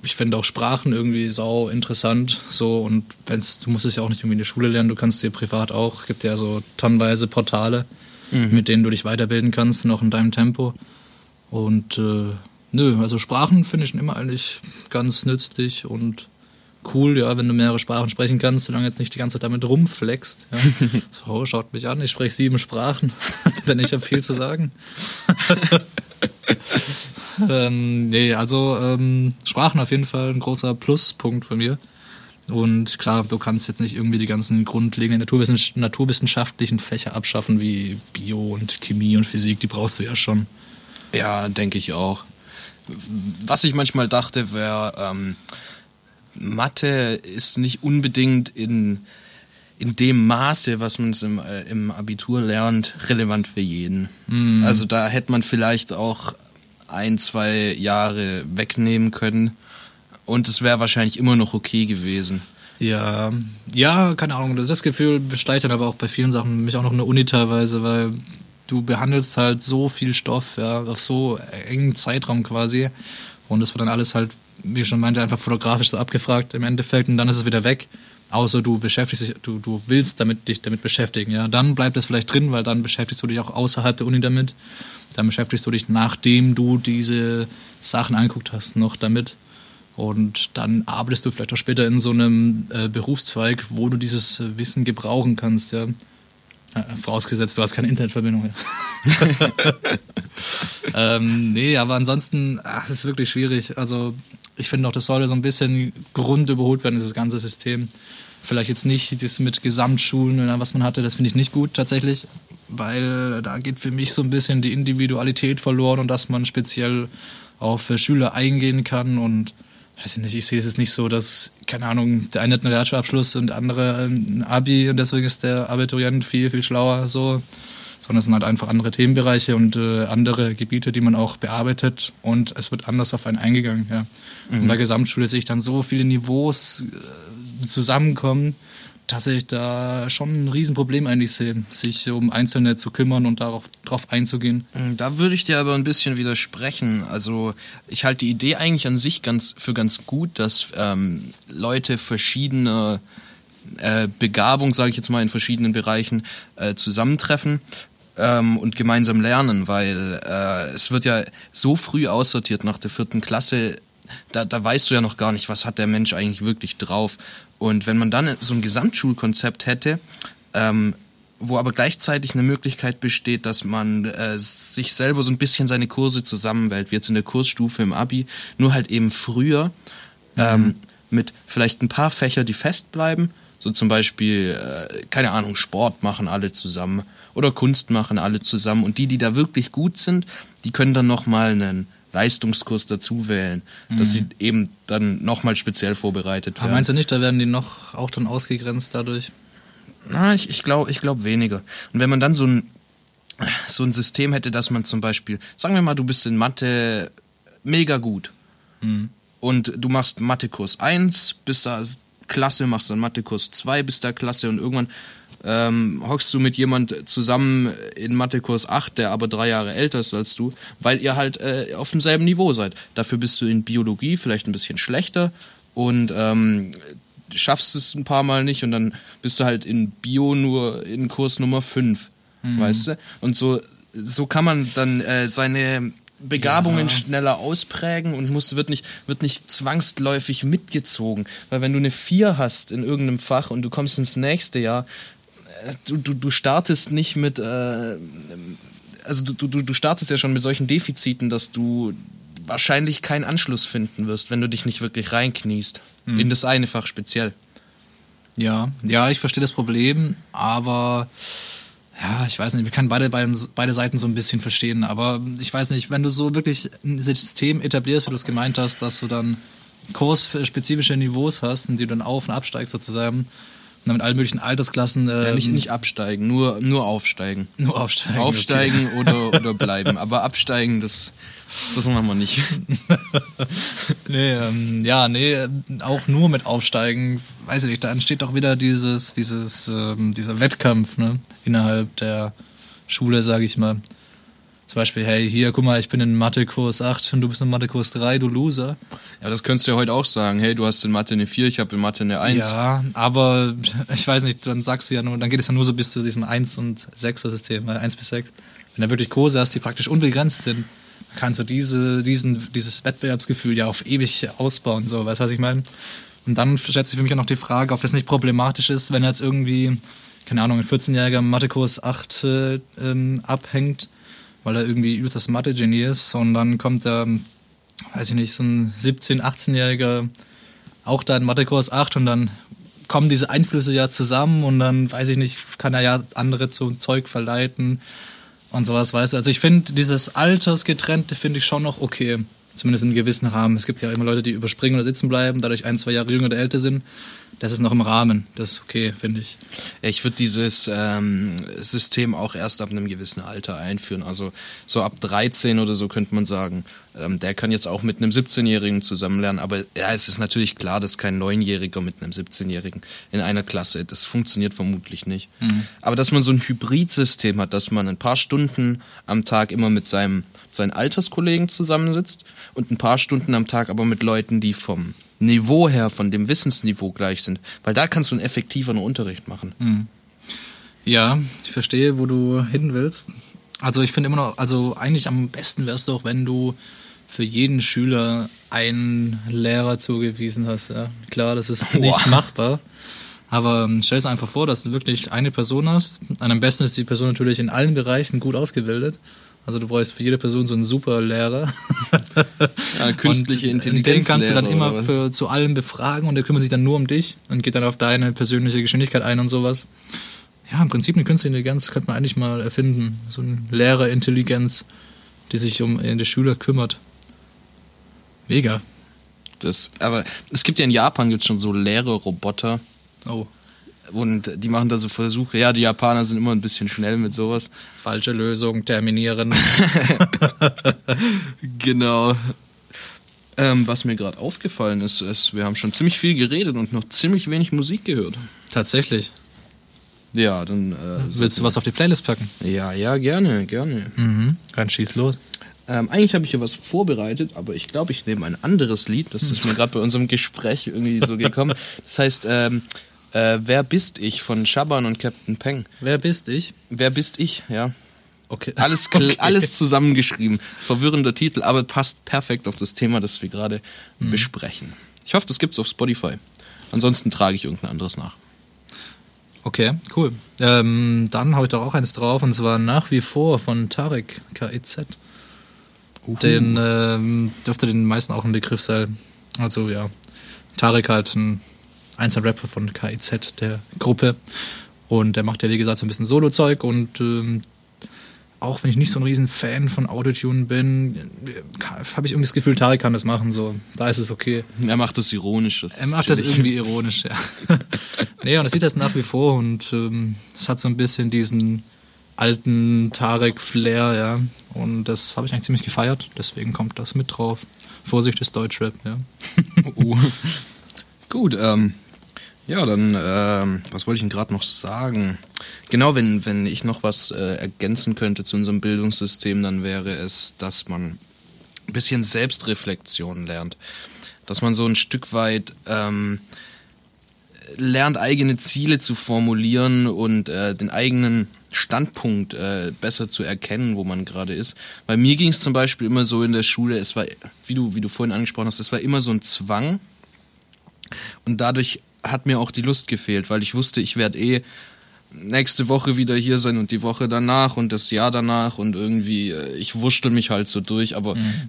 ich finde auch Sprachen irgendwie sau interessant. So, und wenn's, du musst es ja auch nicht irgendwie in der Schule lernen, du kannst dir privat auch, gibt ja so tonnenweise Portale, mit denen du dich weiterbilden kannst, noch in deinem Tempo. Und äh, nö, also Sprachen finde ich immer eigentlich ganz nützlich und cool, ja, wenn du mehrere Sprachen sprechen kannst, solange jetzt nicht die ganze Zeit damit rumflext. Ja. So, schaut mich an, ich spreche sieben Sprachen, denn ich habe viel zu sagen. ähm, nee, also ähm, Sprachen auf jeden Fall ein großer Pluspunkt von mir. Und klar, du kannst jetzt nicht irgendwie die ganzen grundlegenden naturwissen naturwissenschaftlichen Fächer abschaffen, wie Bio und Chemie und Physik, die brauchst du ja schon. Ja, denke ich auch. Was ich manchmal dachte, wäre, ähm, Mathe ist nicht unbedingt in, in dem Maße, was man es im, äh, im Abitur lernt, relevant für jeden. Also da hätte man vielleicht auch ein, zwei Jahre wegnehmen können und es wäre wahrscheinlich immer noch okay gewesen. Ja, ja, keine Ahnung. Das, Gefühl besteigt dann aber auch bei vielen Sachen, mich auch noch in der Uni teilweise, weil du behandelst halt so viel Stoff, ja, auf so engen Zeitraum quasi. Und das wird dann alles halt, wie ich schon meinte, einfach fotografisch so abgefragt im Endeffekt und dann ist es wieder weg. Außer du beschäftigst dich, du, du willst damit, dich damit beschäftigen, ja. Dann bleibt es vielleicht drin, weil dann beschäftigst du dich auch außerhalb der Uni damit. Dann beschäftigst du dich, nachdem du diese Sachen angeguckt hast, noch damit. Und dann arbeitest du vielleicht auch später in so einem äh, Berufszweig, wo du dieses äh, Wissen gebrauchen kannst, ja. Äh, vorausgesetzt, du hast keine Internetverbindung. Ja. ähm, nee, aber ansonsten, ach, ist wirklich schwierig. Also ich finde auch, das sollte so ein bisschen Grund überholt werden, dieses ganze System. Vielleicht jetzt nicht das mit Gesamtschulen oder was man hatte, das finde ich nicht gut tatsächlich, weil da geht für mich so ein bisschen die Individualität verloren und dass man speziell auf Schüler eingehen kann und weiß ich nicht, ich sehe es jetzt nicht so, dass, keine Ahnung, der eine hat einen Realschulabschluss und der andere ein Abi und deswegen ist der Abiturient viel, viel schlauer, so. Sondern es sind halt einfach andere Themenbereiche und äh, andere Gebiete, die man auch bearbeitet und es wird anders auf einen eingegangen, ja. Und bei Gesamtschule sehe ich dann so viele Niveaus äh, zusammenkommen, dass ich da schon ein Riesenproblem eigentlich sehe, sich um Einzelne zu kümmern und darauf drauf einzugehen. Da würde ich dir aber ein bisschen widersprechen. Also ich halte die Idee eigentlich an sich ganz für ganz gut, dass ähm, Leute verschiedener äh, Begabung, sage ich jetzt mal, in verschiedenen Bereichen äh, zusammentreffen ähm, und gemeinsam lernen, weil äh, es wird ja so früh aussortiert nach der vierten Klasse. Da, da weißt du ja noch gar nicht, was hat der Mensch eigentlich wirklich drauf. Und wenn man dann so ein Gesamtschulkonzept hätte, ähm, wo aber gleichzeitig eine Möglichkeit besteht, dass man äh, sich selber so ein bisschen seine Kurse zusammenwählt, wie jetzt in der Kursstufe im Abi, nur halt eben früher ähm, mit vielleicht ein paar Fächer, die festbleiben, so zum Beispiel, äh, keine Ahnung, Sport machen alle zusammen oder Kunst machen alle zusammen und die, die da wirklich gut sind, die können dann nochmal einen Leistungskurs dazu wählen, dass sie eben dann nochmal speziell vorbereitet Aber werden. meinst du nicht, da werden die noch auch dann ausgegrenzt dadurch? Na, ich, ich glaube ich glaub weniger. Und wenn man dann so ein, so ein System hätte, dass man zum Beispiel, sagen wir mal, du bist in Mathe mega gut und du machst Mathekurs 1, bist da klasse, machst dann Mathekurs 2, bist da klasse und irgendwann ähm, hockst du mit jemand zusammen in Mathekurs 8, der aber drei Jahre älter ist als du, weil ihr halt äh, auf demselben Niveau seid. Dafür bist du in Biologie vielleicht ein bisschen schlechter und ähm, schaffst es ein paar Mal nicht und dann bist du halt in Bio nur in Kurs Nummer 5, weißt du? Und so, so kann man dann äh, seine Begabungen Ja. schneller ausprägen und muss, wird, nicht, wird nicht zwangsläufig mitgezogen. Weil wenn du eine 4 hast in irgendeinem Fach und du kommst ins nächste Jahr, du, du, du startest nicht mit, äh, also du, du, du startest ja schon mit solchen Defiziten, dass du wahrscheinlich keinen Anschluss finden wirst, wenn du dich nicht wirklich reinkniest. In das eine Fach speziell. Ja, ja, ich verstehe das Problem, aber ja, ich weiß nicht, ich kann beide, beide, beide Seiten so ein bisschen verstehen, aber ich weiß nicht, wenn du so wirklich ein System etablierst, wie du es gemeint hast, dass du dann kursspezifische Niveaus hast und die du dann auf und absteigst sozusagen, und dann mit allen möglichen Altersklassen ähm, Ja, nicht, nicht absteigen, nur, nur aufsteigen. nur aufsteigen. Aufsteigen oder, oder bleiben. Aber absteigen, das, das machen wir nicht. Nee, ähm, ja, nee, auch nur mit Aufsteigen, weiß ich nicht, da entsteht doch wieder dieses, dieses, ähm, dieser Wettkampf, ne, innerhalb der Schule, sage ich mal. Zum Beispiel, hey, hier, guck mal, ich bin in Mathe-Kurs 8 und du bist in Mathe-Kurs 3, du Loser. Ja, das könntest du ja heute auch sagen. Hey, du hast in Mathe eine 4, ich habe in Mathe eine 1. Ja, aber ich weiß nicht, dann sagst du ja nur, dann geht es ja nur so bis zu diesem 1 und 6er System, weil 1 bis 6. Wenn du wirklich Kurse hast, die praktisch unbegrenzt sind, kannst du diese, diesen, dieses Wettbewerbsgefühl ja auf ewig ausbauen, so, weißt du, was ich meine? Und dann stellt sich für mich auch noch die Frage, ob das nicht problematisch ist, wenn jetzt irgendwie, keine Ahnung, ein 14-jähriger Mathekurs 8 äh, ähm, abhängt, weil er irgendwie übelst das Mathe-Genie ist und dann kommt da, weiß ich nicht, so ein 17-, 18-jähriger auch da in Mathekurs 8 und dann kommen diese Einflüsse ja zusammen und dann, weiß ich nicht, kann er ja andere zum Zeug verleiten und sowas, weißt du. Also ich finde dieses Altersgetrennte finde ich schon noch okay, zumindest in einem gewissen Rahmen. Es gibt ja immer Leute, die überspringen oder sitzen bleiben, dadurch ein, zwei Jahre jünger oder älter sind. Das ist noch im Rahmen, das ist okay, finde ich. Ja, Ich würde dieses ähm, System auch erst ab einem gewissen Alter einführen. Also so ab 13 oder so könnte man sagen. Ähm, der kann jetzt auch mit einem 17-Jährigen zusammen lernen. Aber ja, es ist natürlich klar, dass kein 9-Jähriger mit einem 17-Jährigen in einer Klasse, das funktioniert vermutlich nicht. Aber dass man so ein Hybridsystem hat, dass man ein paar Stunden am Tag immer mit seinem seinen Alterskollegen zusammensitzt und ein paar Stunden am Tag aber mit Leuten, die vom Niveau her, von dem Wissensniveau gleich sind. Weil da kannst du einen effektiveren Unterricht machen. Ja, ich verstehe, wo du hin willst. Also ich finde immer noch, also eigentlich am besten wäre es doch, wenn du für jeden Schüler einen Lehrer zugewiesen hast. Ja. Klar, das ist nicht Boah. machbar. Aber ähm, stell es einfach vor, dass du wirklich eine Person hast. Und am besten ist die Person natürlich in allen Bereichen gut ausgebildet. Also du brauchst für jede Person so einen super Lehrer. Ja, künstliche und Intelligenz. Den kannst du dann immer für, zu allem befragen und der kümmert sich dann nur um dich und geht dann auf deine persönliche Geschwindigkeit ein und sowas. Ja, im Prinzip eine künstliche Intelligenz könnte man eigentlich mal erfinden. So eine Lehrerintelligenz, die sich um äh, die Schüler kümmert. Mega. Das, aber es gibt ja in Japan gibt's schon so Lehrerroboter Oh, und die machen da so Versuche. Ja, die Japaner sind immer ein bisschen schnell mit sowas. falsche Lösung, terminieren. Genau. Ähm, was mir gerade aufgefallen ist, ist, wir haben schon ziemlich viel geredet und noch ziemlich wenig Musik gehört. Tatsächlich. Ja, dann. Äh, Willst du was auf die Playlist packen? Ja, ja, gerne, gerne. Mhm. Dann schieß los. Ähm, eigentlich habe ich hier was vorbereitet, aber ich glaube, ich nehme ein anderes Lied. Das ist mir gerade bei unserem Gespräch irgendwie so gekommen. Das heißt, ähm, äh, Wer bist ich von Shaban und Captain Peng. Wer bist ich? Wer bist ich? Ja. Okay. Alles, Okay. alles zusammengeschrieben. Verwirrender Titel, aber passt perfekt auf das Thema, das wir gerade besprechen. Ich hoffe, das gibt's auf Spotify. Ansonsten trage ich irgendein anderes nach. Okay, cool. Ähm, dann habe ich doch auch eins drauf und zwar nach wie vor von Tarek KIZ. Den ähm, dürfte den meisten auch ein Begriff sein. Also ja, Tarek halt ein einzelner Rapper von KIZ, der Gruppe. Und der macht ja wie gesagt so ein bisschen Solo-Zeug und ähm, auch wenn ich nicht so ein riesen Fan von Autotune bin, habe ich irgendwie das Gefühl, Tarek kann das machen. So, da ist es okay. Er macht das ironisch. Das Er macht das irgendwie ironisch, ja. nee, und er sieht das nach wie vor und ähm, das hat so ein bisschen diesen alten Tarek-Flair, ja. Und das habe ich eigentlich ziemlich gefeiert, deswegen kommt das mit drauf. Vorsicht ist Deutschrap, ja. Oh. Gut, ähm, Ja, dann, ähm, was wollte ich denn gerade noch sagen? Genau, wenn, wenn ich noch was äh, ergänzen könnte zu unserem Bildungssystem, dann wäre es, dass man ein bisschen Selbstreflexion lernt. Dass man so ein Stück weit ähm, lernt, eigene Ziele zu formulieren und äh, den eigenen Standpunkt äh, besser zu erkennen, wo man gerade ist. Bei mir ging es zum Beispiel immer so in der Schule, es war, wie du, wie du vorhin angesprochen hast, es war immer so ein Zwang. Und dadurch hat mir auch die Lust gefehlt, weil ich wusste, ich werde eh nächste Woche wieder hier sein und die Woche danach und das Jahr danach und irgendwie, äh, ich wurschtel mich halt so durch, aber mhm.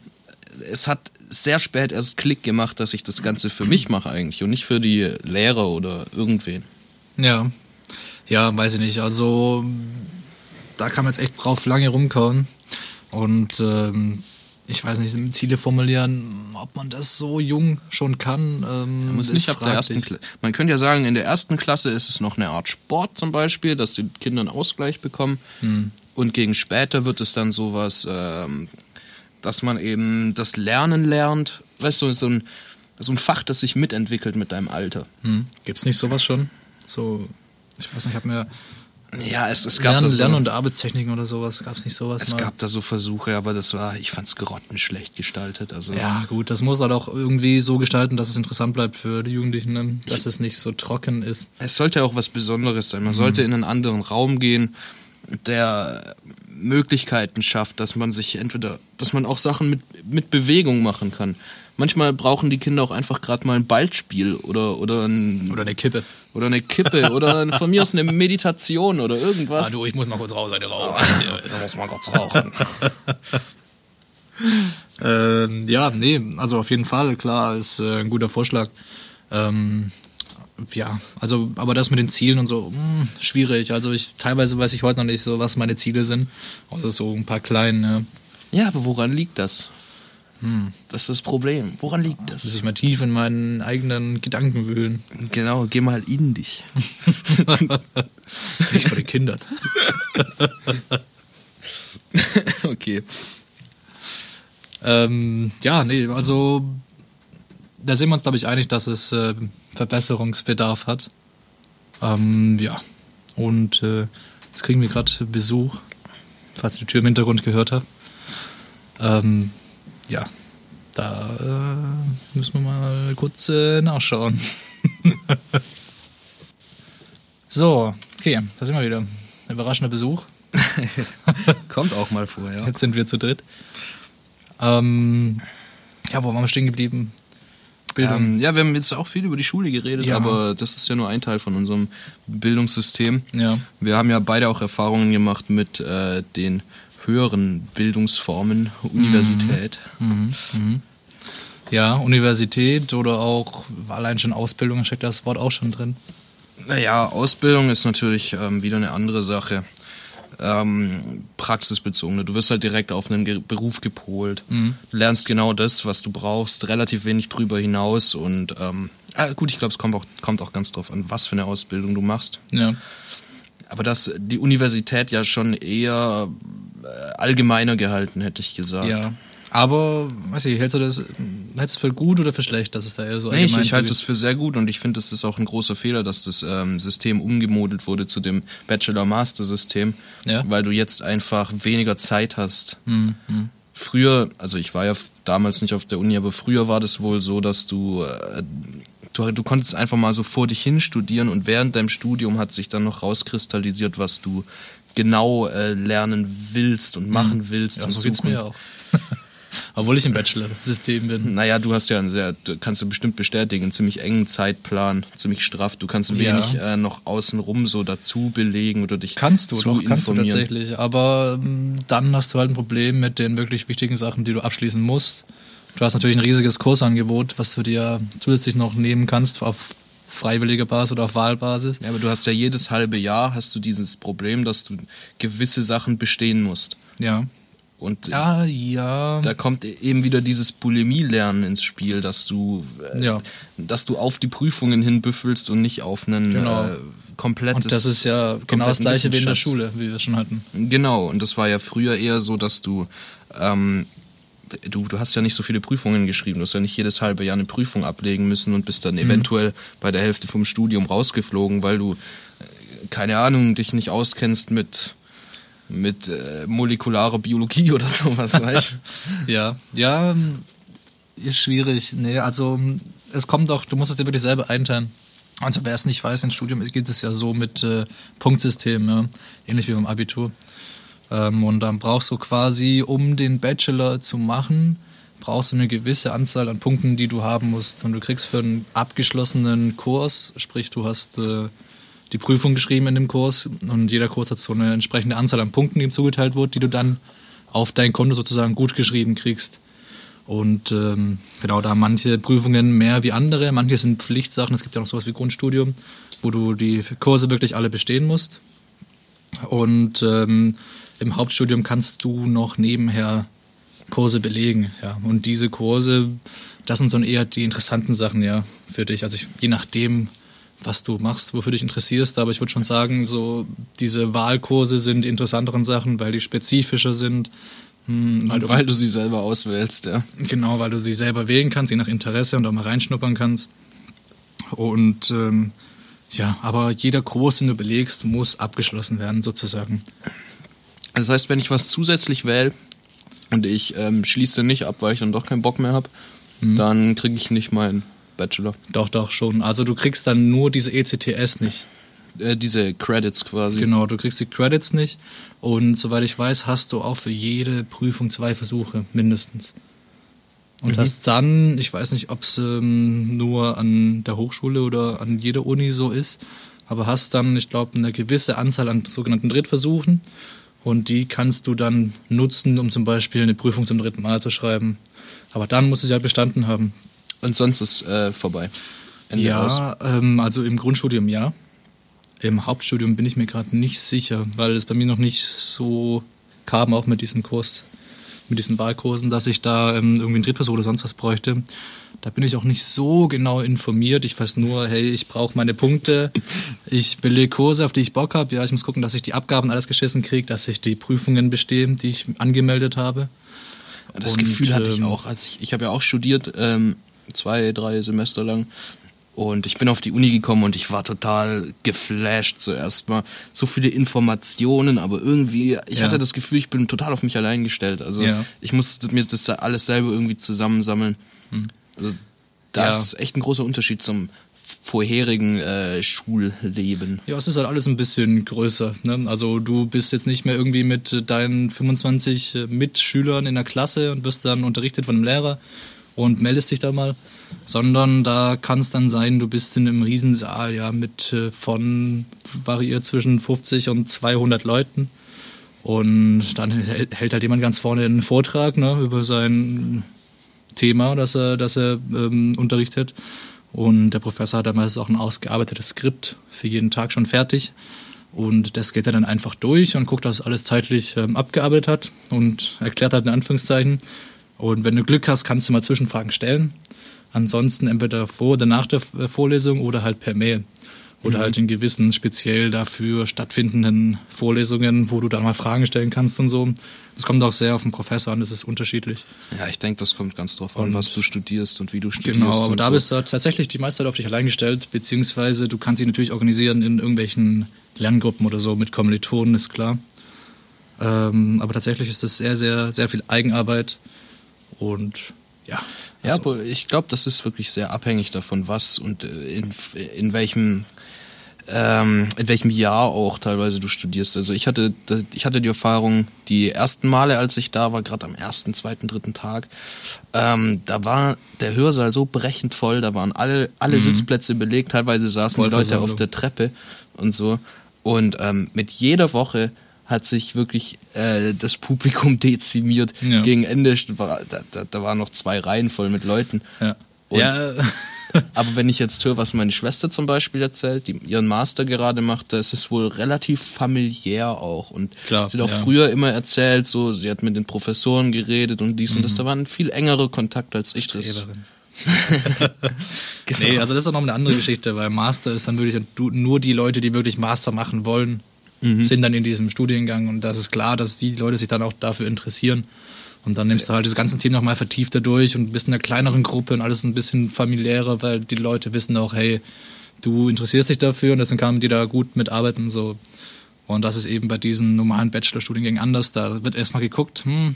es hat sehr spät erst Klick gemacht, dass ich das Ganze für mich mache eigentlich und nicht für die Lehrer oder irgendwen. Ja, ja, weiß ich nicht. Also da kann man jetzt echt drauf lange rumkauen und ähm, ich weiß nicht, Ziele formulieren, ob man das so jung schon kann. Ähm, man, muss nicht ab der ersten man könnte ja sagen, in der ersten Klasse ist es noch eine Art Sport zum Beispiel, dass die Kinder einen Ausgleich bekommen. Hm. Und gegen später wird es dann sowas, ähm, dass man eben das Lernen lernt. Weißt du, so ein, so ein Fach, das sich mitentwickelt mit deinem Alter. Hm. Gibt es nicht sowas schon? So, ich weiß nicht, ich habe mir ja, es, es gab Lern, da so, Lern- und Arbeitstechniken oder sowas, gab es nicht sowas? Es mal? gab da so Versuche, aber das war, ich fand's grottenschlecht gestaltet. Also ja, gut, das muss halt auch irgendwie so gestalten, dass es interessant bleibt für die Jugendlichen, ne? dass es nicht so trocken ist. Es sollte auch was Besonderes sein. Man mhm. sollte in einen anderen Raum gehen, der Möglichkeiten schafft, dass man sich entweder, dass man auch Sachen mit, mit Bewegung machen kann. Manchmal brauchen die Kinder auch einfach gerade mal ein Ballspiel oder oder ein, oder eine Kippe oder eine Kippe oder von mir aus eine Meditation oder irgendwas. Ah, du, ich muss mal kurz raus, eine Rauch. Da muss man kurz rauchen. ähm, ja, nee, also auf jeden Fall, klar, ist äh, ein guter Vorschlag. Ähm, ja, also, aber das mit den Zielen und so, mh, hm, schwierig. Also ich teilweise weiß ich heute noch nicht so, was meine Ziele sind. Außer so ein paar kleine. Ja, aber woran liegt das? Hm. Das ist das Problem. Woran liegt das? Dass ich mal tief in meinen eigenen Gedanken wühlen. Genau, geh mal in dich. Nicht vor den Kindern. okay. Ähm, ja, nee, also da sind wir uns, glaube ich, einig, dass es äh, Verbesserungsbedarf hat. Ähm, ja, und äh, jetzt kriegen wir gerade Besuch, falls ihr die Tür im Hintergrund gehört habt. Ähm, ja, da äh, müssen wir mal kurz äh, nachschauen. so, okay, da sind wir wieder. Überraschender Besuch. Kommt auch mal vor, ja. Jetzt sind wir zu dritt. Ähm, ja, wo waren wir stehen geblieben? Ähm, ja, wir haben jetzt auch viel über die Schule geredet, ja. aber das ist ja nur ein Teil von unserem Bildungssystem. Ja. Wir haben ja beide auch Erfahrungen gemacht mit äh, den höheren Bildungsformen, Universität. Mhm. Mhm. Ja, Universität oder auch allein schon Ausbildung, steckt das Wort auch schon drin. Naja, Ausbildung ist natürlich ähm, wieder eine andere Sache. Ähm, praxisbezogene. Du wirst halt direkt auf einen Ge Beruf gepolt. Mhm. Du lernst genau das, was du brauchst, relativ wenig drüber hinaus und ähm, ah, gut, ich glaube, es kommt auch, kommt auch ganz drauf an, was für eine Ausbildung du machst. Ja. Aber dass die Universität ja schon eher allgemeiner gehalten, hätte ich gesagt. Ja. Aber, weiß ich, hältst du das, hältst du für gut oder für schlecht, dass es da eher so nee, ich, ich halte das für sehr gut und ich finde, das ist auch ein großer Fehler, dass das ähm, System umgemodelt wurde zu dem Bachelor-Master-System, ja? weil du jetzt einfach weniger Zeit hast. Mhm. Früher, also ich war ja damals nicht auf der Uni, aber früher war das wohl so, dass du, äh, du, du konntest einfach mal so vor dich hin studieren und während deinem Studium hat sich dann noch rauskristallisiert, was du genau äh, lernen willst und machen mhm. willst. Ja, so geht's mir auch. Obwohl ich im Bachelor-System bin. Naja, du hast ja einen sehr, kannst du bestimmt bestätigen, einen ziemlich engen Zeitplan, ziemlich straff. Du kannst wenig ja. äh, noch außenrum so dazu belegen oder dich Kannst du, zu doch, kannst du tatsächlich. Aber ähm, dann hast du halt ein Problem mit den wirklich wichtigen Sachen, die du abschließen musst. Du hast natürlich ein riesiges Kursangebot, was du dir zusätzlich noch nehmen kannst auf freiwilliger Basis oder auf Wahlbasis. Ja, aber du hast ja jedes halbe Jahr hast du dieses Problem, dass du gewisse Sachen bestehen musst. Ja. Und ah, ja. da kommt eben wieder dieses Bulimie-Lernen ins Spiel, dass du, äh, ja. dass du auf die Prüfungen hinbüffelst und nicht auf einen genau. äh, komplettes. Und das ist ja genau das gleiche wie in der Schule, wie wir schon hatten. Genau, und das war ja früher eher so, dass du ähm, du, du hast ja nicht so viele Prüfungen geschrieben. Du hast ja nicht jedes halbe Jahr eine Prüfung ablegen müssen und bist dann eventuell bei der Hälfte vom Studium rausgeflogen, weil du, äh, keine Ahnung, dich nicht auskennst mit, mit äh, molekularer Biologie oder sowas, weißt du? Ja, ja, ist schwierig. Nee, also es kommt doch, du musst es dir wirklich selber einteilen. Also wer es nicht weiß, im Studium geht es ja so mit äh, Punktsystem, ja? ähnlich wie beim Abitur. Ähm, und dann brauchst du quasi, um den Bachelor zu machen, brauchst du eine gewisse Anzahl an Punkten, die du haben musst. Und du kriegst für einen abgeschlossenen Kurs, sprich du hast äh, die Prüfung geschrieben in dem Kurs und jeder Kurs hat so eine entsprechende Anzahl an Punkten, die ihm zugeteilt wird, die du dann auf dein Konto sozusagen gut geschrieben kriegst. Und ähm, genau, da haben manche Prüfungen mehr wie andere, manche sind Pflichtsachen. Es gibt ja noch sowas wie Grundstudium, wo du die Kurse wirklich alle bestehen musst. Und ähm, im Hauptstudium kannst du noch nebenher Kurse belegen. Ja. Und diese Kurse, das sind so eher die interessanten Sachen ja für dich. Also ich, je nachdem, was du machst, wofür dich interessierst. Aber ich würde schon sagen, so diese Wahlkurse sind die interessanteren Sachen, weil die spezifischer sind. Hm, weil, du, weil du sie selber auswählst, ja. Genau, weil du sie selber wählen kannst, je nach Interesse und auch mal reinschnuppern kannst. Und ähm, ja, aber jeder Kurs, den du belegst, muss abgeschlossen werden, sozusagen. Das heißt, wenn ich was zusätzlich wähle und ich ähm, schließe nicht ab, weil ich dann doch keinen Bock mehr habe, mhm. dann kriege ich nicht meinen Bachelor. Doch, doch, schon. Also du kriegst dann nur diese ECTS nicht. Äh, diese Credits quasi. Genau, du kriegst die Credits nicht. Und soweit ich weiß, hast du auch für jede Prüfung zwei Versuche mindestens. Und mhm. hast dann, ich weiß nicht, ob es ähm, nur an der Hochschule oder an jeder Uni so ist, aber hast dann, ich glaube, eine gewisse Anzahl an sogenannten Drittversuchen. Und die kannst du dann nutzen, um zum Beispiel eine Prüfung zum dritten Mal zu schreiben. Aber dann muss es ja bestanden haben. Und sonst ist äh, vorbei. Ende ja, ähm, also im Grundstudium ja. Im Hauptstudium bin ich mir gerade nicht sicher, weil es bei mir noch nicht so kam, auch mit diesem Kurs, mit diesen Wahlkursen, dass ich da ähm, irgendwie einen Drittversuch oder sonst was bräuchte. Da bin ich auch nicht so genau informiert. Ich weiß nur, hey, ich brauche meine Punkte, ich belege Kurse, auf die ich Bock habe. Ja, ich muss gucken, dass ich die Abgaben alles geschissen kriege, dass ich die Prüfungen bestehe, die ich angemeldet habe. Das Und, Gefühl hatte ich ähm, auch. Also ich, ich habe ja auch studiert, ähm, zwei, drei Semester lang. Und ich bin auf die Uni gekommen und ich war total geflasht zuerst mal. So viele Informationen, aber irgendwie, ich ja. hatte das Gefühl, ich bin total auf mich allein gestellt. Also ja. ich musste mir das alles selber irgendwie zusammensammeln. Hm. Also da ja. ist echt ein großer Unterschied zum vorherigen äh, Schulleben. Ja, es ist halt alles ein bisschen größer. Ne? Also du bist jetzt nicht mehr irgendwie mit deinen 25 äh, Mitschülern in der Klasse und wirst dann unterrichtet von einem Lehrer und meldest dich da mal, sondern da kann es dann sein, du bist in einem Riesensaal, ja, mit äh, von variiert zwischen 50 und 200 Leuten. Und dann hält halt jemand ganz vorne einen Vortrag ne, über sein Thema, das er, das er ähm, unterrichtet. Und der Professor hat dann meistens auch ein ausgearbeitetes Skript für jeden Tag schon fertig. Und das geht er dann einfach durch und guckt, dass alles zeitlich ähm, abgearbeitet hat und erklärt halt in Anführungszeichen. Und wenn du Glück hast, kannst du mal Zwischenfragen stellen. Ansonsten entweder vor oder nach der Vorlesung oder halt per Mail. Oder mhm. halt in gewissen speziell dafür stattfindenden Vorlesungen, wo du dann mal Fragen stellen kannst und so. Das kommt auch sehr auf den Professor an, das ist unterschiedlich. Ja, ich denke, das kommt ganz drauf an, und was du studierst und wie du studierst. Genau, aber da so. bist du tatsächlich die meiste Zeit auf dich allein gestellt, beziehungsweise du kannst dich natürlich organisieren in irgendwelchen Lerngruppen oder so mit Kommilitonen, ist klar. Ähm, aber tatsächlich ist das sehr, sehr, sehr viel Eigenarbeit und ja. Ja, also. aber ich glaube, das ist wirklich sehr abhängig davon, was und äh, in, in welchem ähm, in welchem Jahr auch teilweise du studierst. Also ich hatte, ich hatte die Erfahrung, die ersten Male, als ich da war, gerade am ersten, zweiten, dritten Tag, ähm, da war der Hörsaal so brechend voll, da waren alle, alle mhm. Sitzplätze belegt, teilweise saßen die Leute auf der Treppe und so. Und ähm, mit jeder Woche hat sich wirklich äh, das Publikum dezimiert. Ja. Gegen Ende da, da, da waren noch zwei Reihen voll mit Leuten. Ja. ja. aber wenn ich jetzt höre, was meine Schwester zum Beispiel erzählt, die ihren Master gerade macht, da ist es wohl relativ familiär auch. Und Klar, sie hat auch ja. früher immer erzählt, so, sie hat mit den Professoren geredet und dies mhm. und das. Mhm. Da war ein viel engerer Kontakt als ich das. genau. Nee, also das ist auch noch eine andere Geschichte, weil Master ist dann wirklich nur die Leute, die wirklich Master machen wollen, mhm. sind dann in diesem Studiengang und das ist klar, dass die Leute sich dann auch dafür interessieren. Und dann nimmst du halt das ganze Team nochmal vertiefter durch und bist in einer kleineren Gruppe und alles ein bisschen familiärer, weil die Leute wissen auch, hey, du interessierst dich dafür und deswegen kann man die da gut mitarbeiten und so. Und das ist eben bei diesen normalen Bachelorstudiengängen anders. Da wird erstmal geguckt, hm,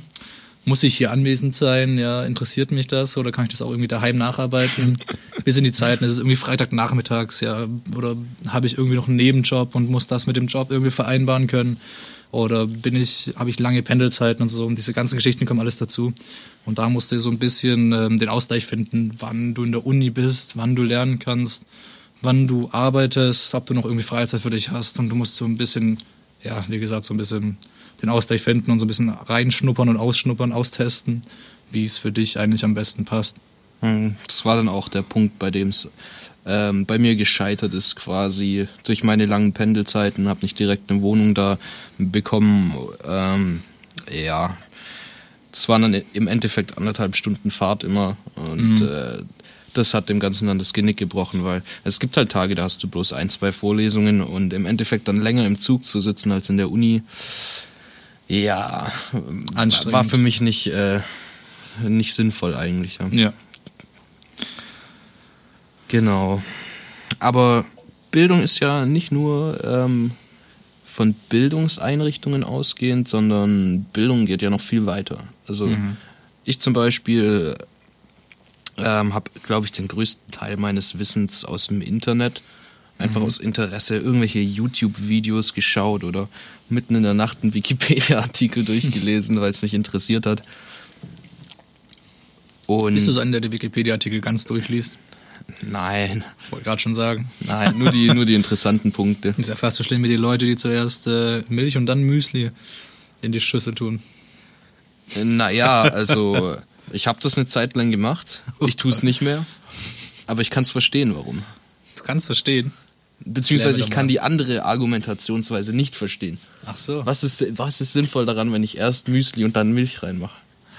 muss ich hier anwesend sein? Ja, interessiert mich das? Oder kann ich das auch irgendwie daheim nacharbeiten? Bis in die Zeiten, es ist irgendwie Freitagnachmittags, ja. Oder habe ich irgendwie noch einen Nebenjob und muss das mit dem Job irgendwie vereinbaren können? Oder bin ich, habe ich lange Pendelzeiten und so. Und diese ganzen Geschichten kommen alles dazu. Und da musst du so ein bisschen ähm, den Ausgleich finden, wann du in der Uni bist, wann du lernen kannst, wann du arbeitest, ob du noch irgendwie Freizeit für dich hast. Und du musst so ein bisschen, ja, wie gesagt, so ein bisschen den Ausgleich finden und so ein bisschen reinschnuppern und ausschnuppern, austesten, wie es für dich eigentlich am besten passt. Hm, Das war dann auch der Punkt, bei dem es ähm, bei mir gescheitert ist, quasi durch meine langen Pendelzeiten, habe nicht direkt eine Wohnung da bekommen. Ähm, ja, das waren dann im Endeffekt anderthalb Stunden Fahrt immer und äh, das hat dem Ganzen dann das Genick gebrochen, weil es gibt halt Tage, da hast du bloß ein, zwei Vorlesungen und im Endeffekt dann länger im Zug zu sitzen als in der Uni. Ja, Anstrengend. war für mich nicht, äh, nicht sinnvoll eigentlich. Ja. Ja. Genau. Aber Bildung ist ja nicht nur ähm, von Bildungseinrichtungen ausgehend, sondern Bildung geht ja noch viel weiter. Also ich zum Beispiel ähm, habe, glaube ich, den größten Teil meines Wissens aus dem Internet. Einfach aus Interesse irgendwelche YouTube-Videos geschaut oder mitten in der Nacht einen Wikipedia-Artikel durchgelesen, weil es mich interessiert hat. Und Bist du so einer, der die Wikipedia-Artikel ganz durchliest? nein, Wollte gerade schon sagen. nein, nur die, nur die interessanten Punkte. Das ist ja fast so schlimm wie die Leute, die zuerst äh, Milch und dann Müsli in die Schüssel tun. Naja, also ich habe das eine Zeit lang gemacht. Ich tue es nicht mehr. Aber ich kann es verstehen, warum. Du kannst verstehen. Beziehungsweise ich kann die andere Argumentationsweise nicht verstehen. Ach so. Was ist, was ist sinnvoll daran, wenn ich erst Müsli und dann Milch reinmache?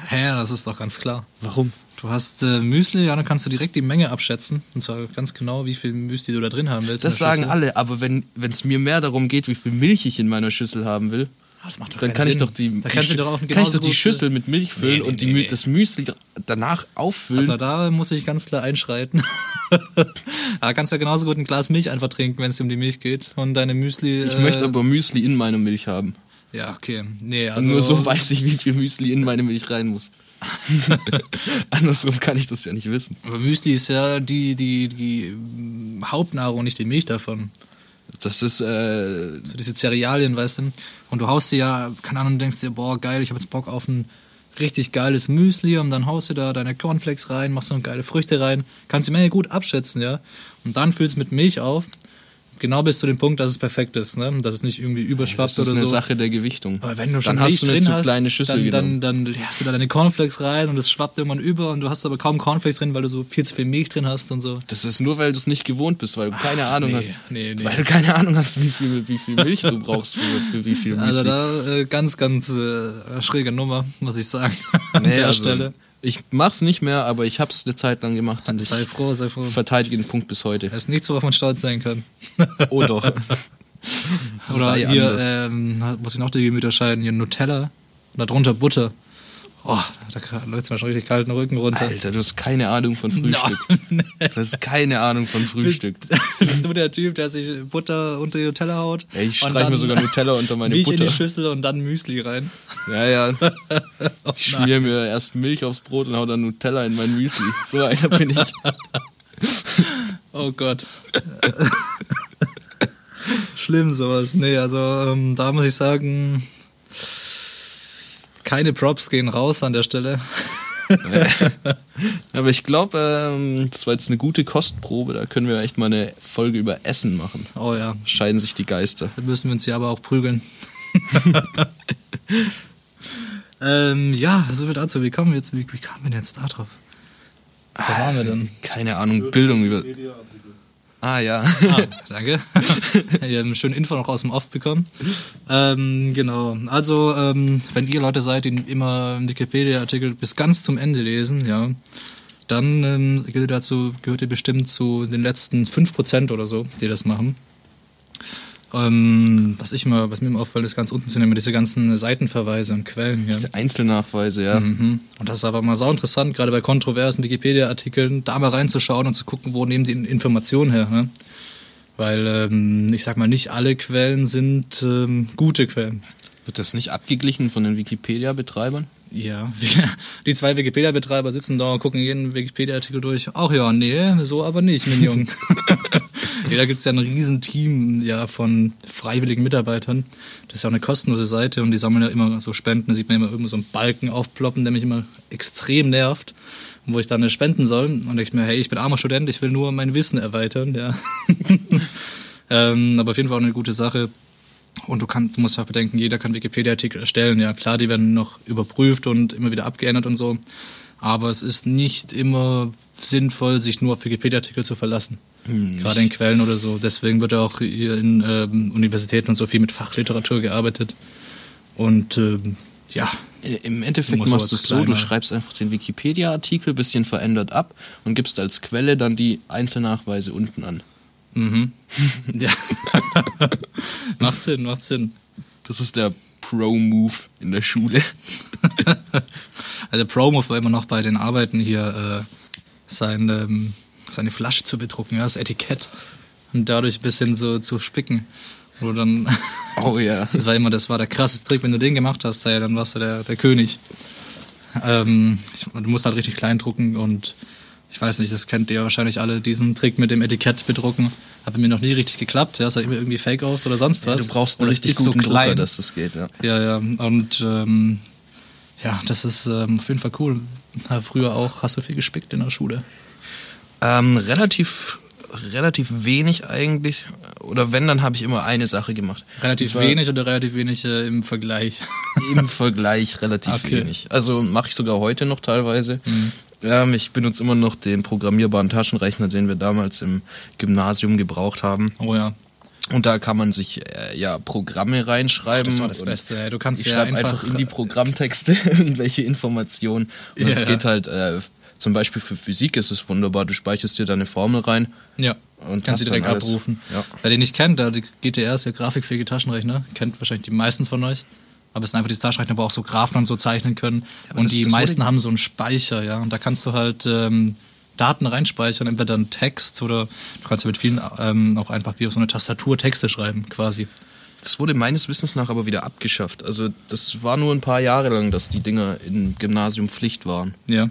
Hä, das ist doch ganz klar. Warum? Du hast äh, Müsli, ja, dann kannst du direkt die Menge abschätzen. Und zwar ganz genau, wie viel Müsli du da drin haben willst. Das sagen alle, aber wenn es mir mehr darum geht, wie viel Milch ich in meiner Schüssel haben will, Ah, das macht doch dann kann ich Sinn. doch die, Da kannst du doch auch kann ich genauso doch die Schüssel mit Milch füllen Nee, nee, und die, nee, das Müsli danach auffüllen. Also da muss ich ganz klar einschreiten. da kannst du ja genauso gut ein Glas Milch einfach trinken, wenn es um die Milch geht. Und deine Müsli. ich äh, möchte aber Müsli in meiner Milch haben. Ja, okay. Nee, Und also. nur so weiß ich, wie viel Müsli in meine Milch rein muss. Andersrum kann ich das ja nicht wissen. Aber Müsli ist ja die, die, die Hauptnahrung, nicht die Milch davon. Das ist, äh, So diese Cerealien, weißt du. Und du haust dir ja, keine Ahnung, denkst dir, boah, geil, ich habe jetzt Bock auf ein richtig geiles Müsli und dann haust du da deine Cornflakes rein, machst so geile Früchte rein, kannst die Menge gut abschätzen, ja. Und dann füllst du mit Milch auf, genau bis zu dem Punkt, dass es perfekt ist, ne? Dass es nicht irgendwie überschwappt das ist oder eine so. Sache der Gewichtung. Aber wenn du schon dann Milch hast du eine drin zu hast, kleine Schüssel dann, dann, dann hast du da deine Cornflakes rein und es schwappt irgendwann über und du hast aber kaum Cornflakes drin, weil du so viel zu viel Milch drin hast und so. Das ist nur, weil du es nicht gewohnt bist, weil du keine Ahnung nee, hast. nee, nee. Weil du keine Ahnung hast, wie viel, wie viel Milch du brauchst für, für wie viel Müsli. Also da äh, ganz, ganz äh, schräge Nummer, muss ich sagen, an der also, Stelle. Ich mach's nicht mehr, aber ich hab's eine Zeit lang gemacht und Sei froh, sei froh. verteidige den Punkt bis heute. Das ist nichts, worauf man stolz sein kann. Oh doch. Oder Sei hier, ähm, muss ich noch die Gemüter scheiden, hier Nutella und darunter Butter. Oh, da läuft mir schon richtig kalten Rücken runter. Alter, du hast keine Ahnung von Frühstück. Du hast keine Ahnung von Frühstück. Bist du der Typ, der sich Butter unter die Nutella haut? Ja, ich und streich mir sogar Nutella unter meine Milch in Butter. die Schüssel und dann Müsli rein. Ja, ja. Ich schmier mir erst Milch aufs Brot und hau dann Nutella in mein Müsli. So einer bin ich. Oh Gott. Schlimm sowas. Nee, also ähm, da muss ich sagen, keine Props gehen raus an der Stelle. Aber ich glaube, ähm, das war jetzt eine gute Kostprobe. Da können wir echt mal eine Folge über Essen machen. Oh ja, Scheiden sich die Geister. da müssen wir uns ja aber auch prügeln. ähm, ja, so viel dazu. Wie kommen wir jetzt, wie, wie kamen wir denn jetzt da drauf? Wo waren wir denn? Keine Ahnung, Bildung über. Ah ja. Ah, danke. Wir haben eine schöne Info noch aus dem Off bekommen. Ähm, genau. Also, ähm, wenn ihr Leute seid, die immer Wikipedia-Artikel bis ganz zum Ende lesen, ja, dann ähm, gehört, ihr dazu, gehört ihr bestimmt zu den letzten 5% oder so, die das machen. Ähm, was ich mal, was mir immer auffällt, ist ganz unten sind immer diese ganzen Seitenverweise und Quellen. Ja. Diese Einzelnachweise, ja. Mhm. Und das ist aber mal sau interessant, gerade bei kontroversen Wikipedia-Artikeln, da mal reinzuschauen und zu gucken, wo nehmen die Informationen her. Ne? Weil ähm, ich sag mal, nicht alle Quellen sind ähm, gute Quellen. Wird das nicht abgeglichen von den Wikipedia-Betreibern? Ja, wir, die zwei Wikipedia-Betreiber sitzen da und gucken jeden Wikipedia-Artikel durch. Ach ja, nee, so aber nicht, mein Junge. ja, da gibt's ja ein Riesenteam ja, von freiwilligen Mitarbeitern. Das ist ja auch eine kostenlose Seite und die sammeln ja immer so Spenden. Da sieht man immer irgendwo so einen Balken aufploppen, der mich immer extrem nervt. Wo ich dann spenden soll. Und ich mir, hey, ich bin armer Student, ich will nur mein Wissen erweitern. Ja. ähm, aber auf jeden Fall auch eine gute Sache. Und du, kannst, du musst auch bedenken, jeder kann Wikipedia-Artikel erstellen. Ja, klar, die werden noch überprüft und immer wieder abgeändert und so. Aber es ist nicht immer sinnvoll, sich nur auf Wikipedia-Artikel zu verlassen. Hm, Gerade in Quellen oder so. Deswegen wird auch hier in ähm, Universitäten und so viel mit Fachliteratur gearbeitet. Und ähm, ja. Im Endeffekt machst du es so, du schreibst einfach den Wikipedia-Artikel bisschen verändert ab und gibst als Quelle dann die Einzelnachweise unten an. Mhm. ja. macht Sinn, macht Sinn. Das ist der Pro-Move in der Schule. also der Pro-Move war immer noch bei den Arbeiten hier äh, sein, ähm, seine Flasche zu bedrucken, ja, das Etikett. Und dadurch ein bisschen so zu spicken. Wo dann. Oh ja. das war immer, das war der krasseste Trick. Wenn du den gemacht hast, ja, dann warst du der, der König. Ähm, ich, du musst halt richtig klein drucken und ich weiß nicht, das kennt ihr wahrscheinlich alle, diesen Trick mit dem Etikett bedrucken. Hat bei mir noch nie richtig geklappt. Ja, sah immer irgendwie fake aus oder sonst was. Ja, du brauchst einen richtig guten so klein, Drucker, dass das geht, ja. Ja, ja. Und ähm, ja, das ist ähm, auf jeden Fall cool. Ja, früher auch, hast du viel gespickt in der Schule? Ähm, relativ relativ wenig eigentlich. Oder wenn, dann habe ich immer eine Sache gemacht. Relativ wenig oder relativ wenig äh, im Vergleich? Im Vergleich relativ okay. wenig. Also mache ich sogar heute noch teilweise. Mhm. Ähm, ich benutze immer noch den programmierbaren Taschenrechner, den wir damals im Gymnasium gebraucht haben. Oh ja. Und da kann man sich äh, ja Programme reinschreiben. Das war das Beste. Du kannst ich ja einfach, einfach in die Programmtexte irgendwelche Informationen. Und es ja, geht halt äh, zum Beispiel für Physik ist es wunderbar. Du speicherst dir deine Formel rein. Ja. Und kannst sie direkt abrufen. Ja. Wer den nicht kennt, der GTR ist ja grafikfähige Taschenrechner. Kennt wahrscheinlich die meisten von euch. Aber es sind einfach diese Taschenrechner, wo auch so Graphen und so zeichnen können. Ja, und das, die das meisten haben so einen Speicher, ja. Und da kannst du halt ähm, Daten reinspeichern, entweder dann Text oder du kannst ja mit vielen ähm, auch einfach wie auf so eine Tastatur Texte schreiben, quasi. Das wurde meines Wissens nach aber wieder abgeschafft. Also das war nur ein paar Jahre lang, dass die Dinger im Gymnasium Pflicht waren. Ja.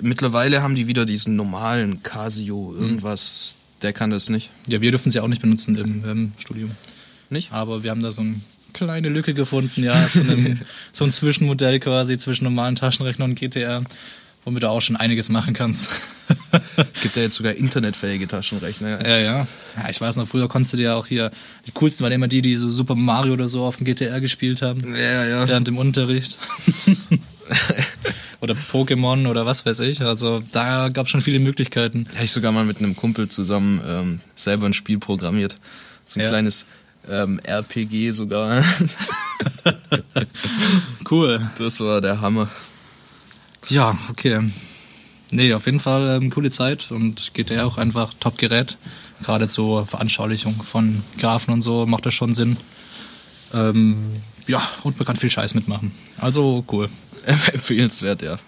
Mittlerweile haben die wieder diesen normalen Casio, irgendwas, mhm. der kann das nicht. Ja, wir dürfen sie auch nicht benutzen im, im Studium. Nicht? Aber wir haben da so eine kleine Lücke gefunden, ja, so, einem, so ein Zwischenmodell quasi zwischen normalen Taschenrechner und GTR, womit du auch schon einiges machen kannst. Gibt ja jetzt sogar internetfähige Taschenrechner. Ja. ja, ja. Ja, ich weiß noch, früher konntest du dir auch hier, die coolsten waren immer die, die so Super Mario oder so auf dem GTR gespielt haben. Ja, ja. Während dem Unterricht. oder Pokémon oder was weiß ich. Also da gab es schon viele Möglichkeiten. Ja, ich sogar mal mit einem Kumpel zusammen ähm, selber ein Spiel programmiert. So ein ja. kleines ähm, RPG sogar. cool. Das war der Hammer. Ja, okay. Nee, auf jeden Fall ähm, coole Zeit und GTA auch einfach Top-Gerät. Gerade zur Veranschaulichung von Graphen und so macht das schon Sinn. Ähm, ja, und man kann viel Scheiß mitmachen. Also cool. Empfehlenswert, ja.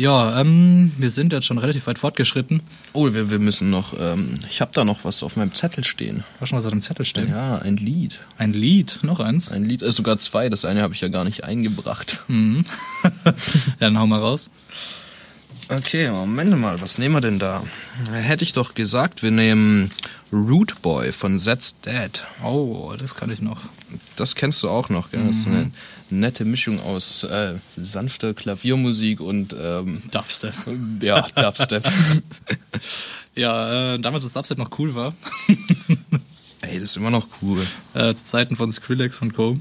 Ja, ähm, wir sind jetzt schon relativ weit fortgeschritten. Oh, wir, wir müssen noch, ähm, ich habe da noch was auf meinem Zettel stehen. Was schon was auf dem Zettel stehen? Ja, ein Lied. Ein Lied? Noch eins? Ein Lied, äh, sogar zwei. Das eine habe ich ja gar nicht eingebracht. Mhm. Dann hau mal raus. Okay, Moment mal, was nehmen wir denn da? Hätte ich doch gesagt, wir nehmen Root Boy von Zed's Dad. Oh, das kann ich noch. Das kennst du auch noch, gell? Das ist eine mhm. Nette Mischung aus äh, sanfter Klaviermusik und ähm, Dubstep. Ja, Dubstep. ja, äh, damals, als Dubstep noch cool war. Ey, das ist immer noch cool. Äh, zu Zeiten von Skrillex und Co.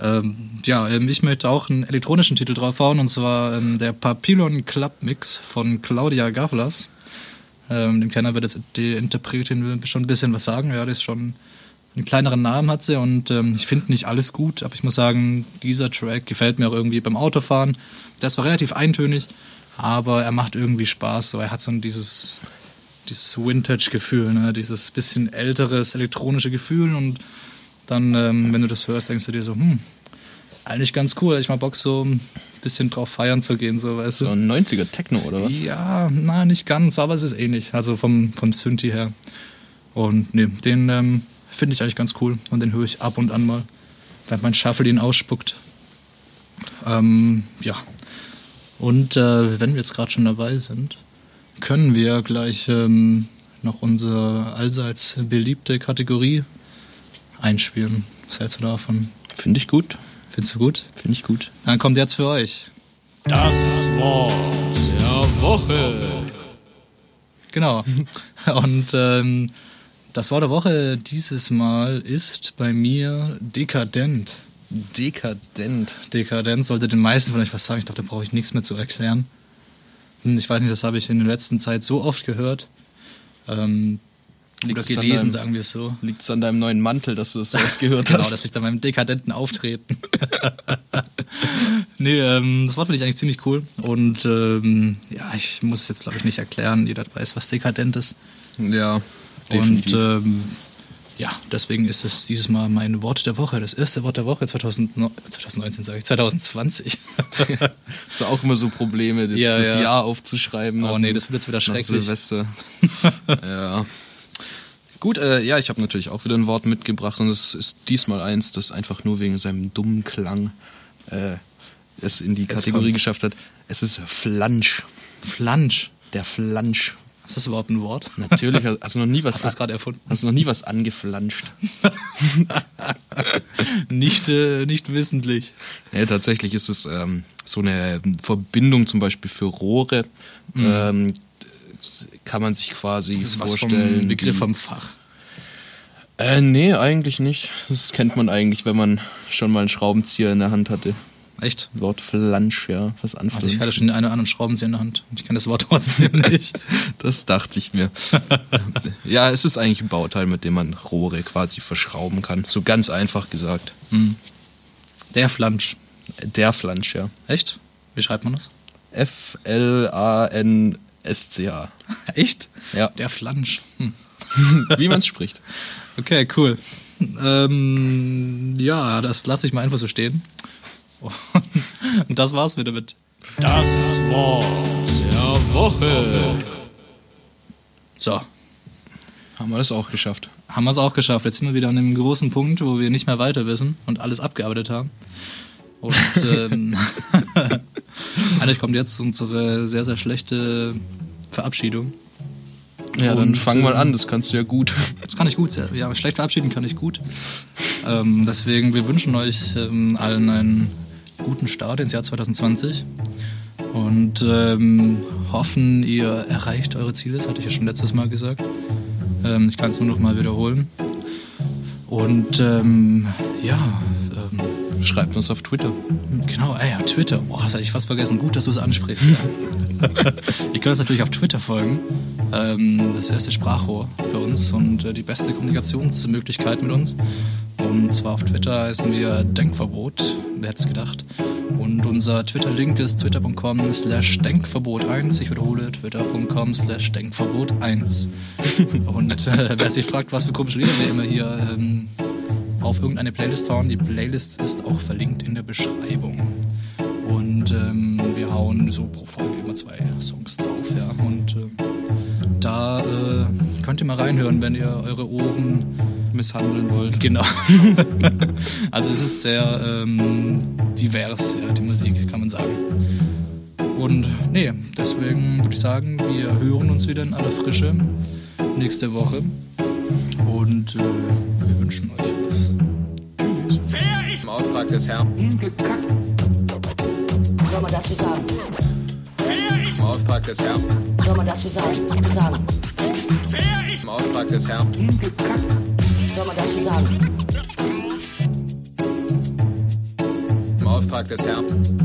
Ähm, ja, ähm, ich möchte auch einen elektronischen Titel draufhauen und zwar ähm, der Papillon Club Mix von Claudia Gavlas. Ähm, dem Kenner wird jetzt die Interpretin schon ein bisschen was sagen. Ja, das ist schon einen kleineren Namen hat sie und ähm, ich finde nicht alles gut, aber ich muss sagen, dieser Track gefällt mir auch irgendwie beim Autofahren. Der ist zwar relativ eintönig, aber er macht irgendwie Spaß. So, er hat so dieses dieses Vintage-Gefühl, ne? dieses bisschen älteres elektronische Gefühl und dann, ähm, wenn du das hörst, denkst du dir so, hm, eigentlich ganz cool. Ich mal Bock, so ein bisschen drauf feiern zu gehen, so weißt So du. ein 90er Techno oder was? Ja, na, nicht ganz, aber es ist ähnlich. Also vom, vom Synthi her. Und nee, den ähm, finde ich eigentlich ganz cool und den höre ich ab und an mal, während mein Shuffle ihn ausspuckt. Ähm, ja. Und äh, wenn wir jetzt gerade schon dabei sind, können wir gleich ähm, noch unsere allseits beliebte Kategorie einspielen. Was hältst du davon? Finde ich gut. Findest du gut? Finde ich gut. Dann kommt jetzt für euch. Das Wort der Woche. Genau. Und ähm, das Wort der Woche dieses Mal ist bei mir dekadent. Dekadent. Dekadent sollte den meisten von euch was sagen. Ich glaube, da brauche ich nichts mehr zu erklären. Hm, Ich weiß nicht, das habe ich in der letzten Zeit so oft gehört. Ähm, an gelesen, deinem- sagen wir es so. Liegt es an deinem neuen Mantel, dass du das so oft gehört Genau, hast? das liegt an meinem dekadenten Auftreten. nee, ähm, das Wort finde ich eigentlich ziemlich cool. Und ähm, ja, ich muss es jetzt, glaube ich, nicht erklären. Jeder weiß, was dekadent ist. ja, Und ähm, ja, deswegen ist es dieses Mal mein Wort der Woche, das erste Wort der Woche 2009, 2019, sage ich, 2020. Hast du auch immer so Probleme, das, Ja, das ja. Jahr aufzuschreiben? Oh nee, das wird jetzt wieder schrecklich. Silvester. ja. Gut, äh, ja, ich habe natürlich auch wieder ein Wort mitgebracht und es ist diesmal eins, das einfach nur wegen seinem dummen Klang äh, es in die Kategorie geschafft hat. Es ist Flansch. Flansch. Der Flansch. Ist das überhaupt ein Wort? Natürlich, hast du noch nie was, Hast du das gerade erfunden? hast du noch nie was angeflanscht. Nicht, äh, nicht wissentlich. Ja, tatsächlich ist es ähm, so eine Verbindung zum Beispiel für Rohre. Ähm, kann man sich quasi Mhm. Das ist was vorstellen. vom Begriff vom Fach. Äh, nee, eigentlich nicht. Das kennt man eigentlich, wenn man schon mal einen Schraubenzieher in der Hand hatte. Echt? Wort Flansch, ja, was Also ich hatte schon den einen oder anderen Schraubenzieher in der Hand. Ich kenne das Wort trotzdem nicht. Das dachte ich mir. ja, es ist eigentlich ein Bauteil, mit dem man Rohre quasi verschrauben kann. So ganz einfach gesagt. Der Flansch. Der Flansch, ja. Echt? Wie schreibt man das? F-L-A-N-S-C-H. Echt? Ja. Der Flansch. Hm. Wie man es spricht. Okay, cool. Ähm, ja, das lasse ich mal einfach so stehen. Und das war's wieder mit. Das Wort der Woche. So, Haben wir das auch geschafft. haben wir es auch geschafft. Jetzt sind wir wieder an einem großen Punkt, wo wir nicht mehr weiter wissen und alles abgearbeitet haben. Und ähm, eigentlich kommt jetzt unsere sehr, sehr schlechte Verabschiedung. Ja, dann Und, fang mal ähm, an, das kannst du ja gut. Das kann ich gut. Ja, schlecht verabschieden kann ich gut. Ähm, deswegen, wir wünschen euch ähm, allen einen guten Start ins Jahr 2020 und ähm, hoffen, ihr erreicht eure Ziele. Das hatte ich ja schon letztes Mal gesagt. Ähm, ich kann es nur noch mal wiederholen. Und ähm, ja, ähm, Schreibt uns auf Twitter. Genau, ey, ja, Twitter. Boah, das hatte ich fast vergessen. Gut, dass du es ansprichst. Ihr könnt uns natürlich auf Twitter folgen. Ähm, das erste Sprachrohr für uns und äh, die beste Kommunikationsmöglichkeit mit uns. Und zwar auf Twitter heißen wir Denkverbot. Wer hätte es gedacht? Und unser Twitter-Link ist twitter.com slash denkverbot1. Ich wiederhole, twitter.com slash denkverbot1. Und äh, wer sich fragt, was für komische Lieder wir immer hier ähm, auf irgendeine Playlist hauen. Die Playlist ist auch verlinkt in der Beschreibung. Und ähm, wir hauen so pro Folge immer zwei Songs drauf, ja. Und ähm, da äh, könnt ihr mal reinhören, wenn ihr eure Ohren Misshandeln wollt. Genau. also es ist sehr ähm, divers, ja, die Musik, kann man sagen. Und nee, deswegen würde ich sagen, wir hören uns wieder in aller Frische nächste Woche. Und äh, wir wünschen euch was. Im Auftrag des Herrn. Hingekackt. Was soll man dazu sagen? Im Auftrag des Herrn. Was soll man dazu sagen? sagen? Im Auftrag des Herrn. Hingekackt. Was soll man dazu sagen? Im Auftrag des Herrn.